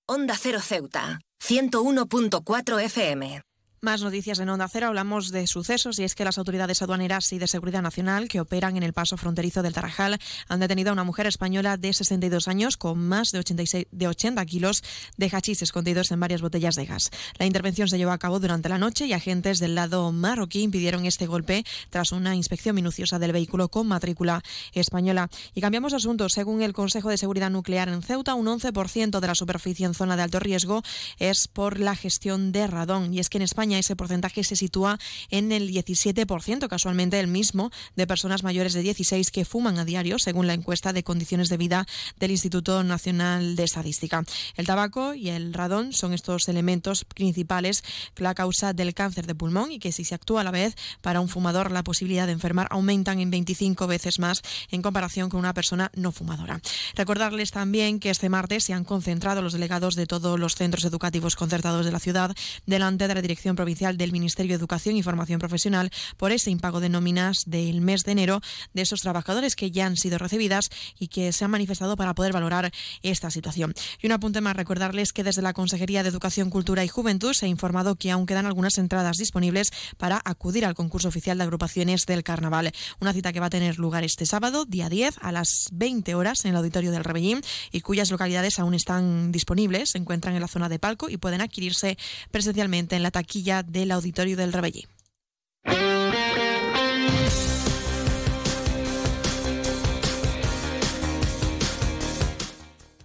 Onda Cero Ceuta, 101.4 FM. Más noticias en Onda Cero. Hablamos de sucesos y es que las autoridades aduaneras y de seguridad nacional que operan en el paso fronterizo del Tarajal han detenido a una mujer española de 62 años con más de, 86, de 80 kilos de hachís escondidos en varias botellas de gas. La intervención se llevó a cabo durante la noche y agentes del lado marroquí impidieron este golpe tras una inspección minuciosa del vehículo con matrícula española. Y cambiamos de asunto. Según el Consejo de Seguridad Nuclear en Ceuta, un 11% de la superficie en zona de alto riesgo es por la gestión de radón. Y es que en España ese porcentaje se sitúa en el 17%, casualmente el mismo de personas mayores de 16 que fuman a diario, según la encuesta de condiciones de vida del Instituto Nacional de Estadística. El tabaco y el radón son estos elementos principales la causa del cáncer de pulmón y que si se actúa a la vez para un fumador la posibilidad de enfermar aumentan en 25 veces más en comparación con una persona no fumadora. Recordarles también que este martes se han concentrado los delegados de todos los centros educativos concertados de la ciudad delante de la Dirección Provincial del Ministerio de Educación y Formación Profesional por ese impago de nóminas del mes de enero de esos trabajadores que ya han sido recibidas y que se han manifestado para poder valorar esta situación. Y un apunte más, recordarles que desde la Consejería de Educación, Cultura y Juventud se ha informado que aún quedan algunas entradas disponibles para acudir al concurso oficial de agrupaciones del Carnaval. Una cita que va a tener lugar este sábado, día 10, a las 20 horas en el Auditorio del Rebellín y cuyas localidades aún están disponibles, se encuentran en la zona de palco y pueden adquirirse presencialmente en la taquilla del Auditorio del Rebellí.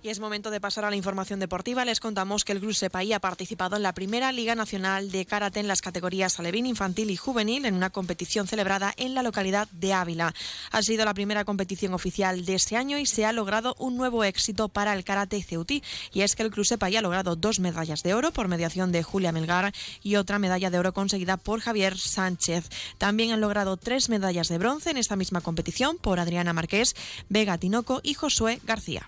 Es momento de pasar a la información deportiva. Les contamos que el Club Sepaí ha participado en la primera Liga Nacional de Karate en las categorías alevín, infantil y juvenil en una competición celebrada en la localidad de Ávila. Ha sido la primera competición oficial de este año y se ha logrado un nuevo éxito para el karate ceutí. Y es que el Club Sepaí ha logrado dos medallas de oro por mediación de Julia Melgar y otra medalla de oro conseguida por Javier Sánchez. También han logrado tres medallas de bronce en esta misma competición por Adriana Marqués, Vega Tinoco y Josué García.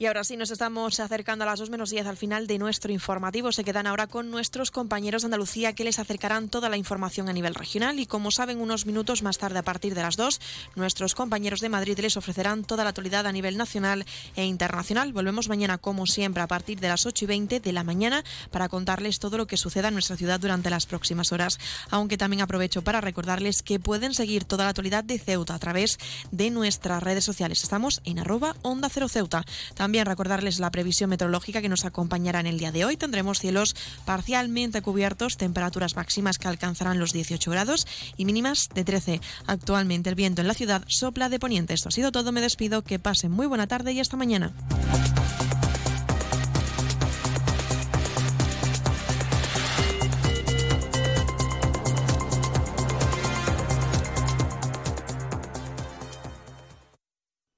Y ahora sí, nos estamos acercando a las 2 menos 10 al final de nuestro informativo. Se quedan ahora con nuestros compañeros de Andalucía que les acercarán toda la información a nivel regional. Y como saben, unos minutos más tarde, a partir de las 2, nuestros compañeros de Madrid les ofrecerán toda la actualidad a nivel nacional e internacional. Volvemos mañana, como siempre, a partir de las 8 y 20 de la mañana para contarles todo lo que suceda en nuestra ciudad durante las próximas horas. Aunque también aprovecho para recordarles que pueden seguir toda la actualidad de Ceuta a través de nuestras redes sociales. Estamos en arroba Onda Cero Ceuta. También recordarles la previsión meteorológica que nos acompañará en el día de hoy. Tendremos cielos parcialmente cubiertos, temperaturas máximas que alcanzarán los 18 grados y mínimas de 13. Actualmente el viento en la ciudad sopla de poniente. Esto ha sido todo. Me despido. Que pasen muy buena tarde y hasta mañana.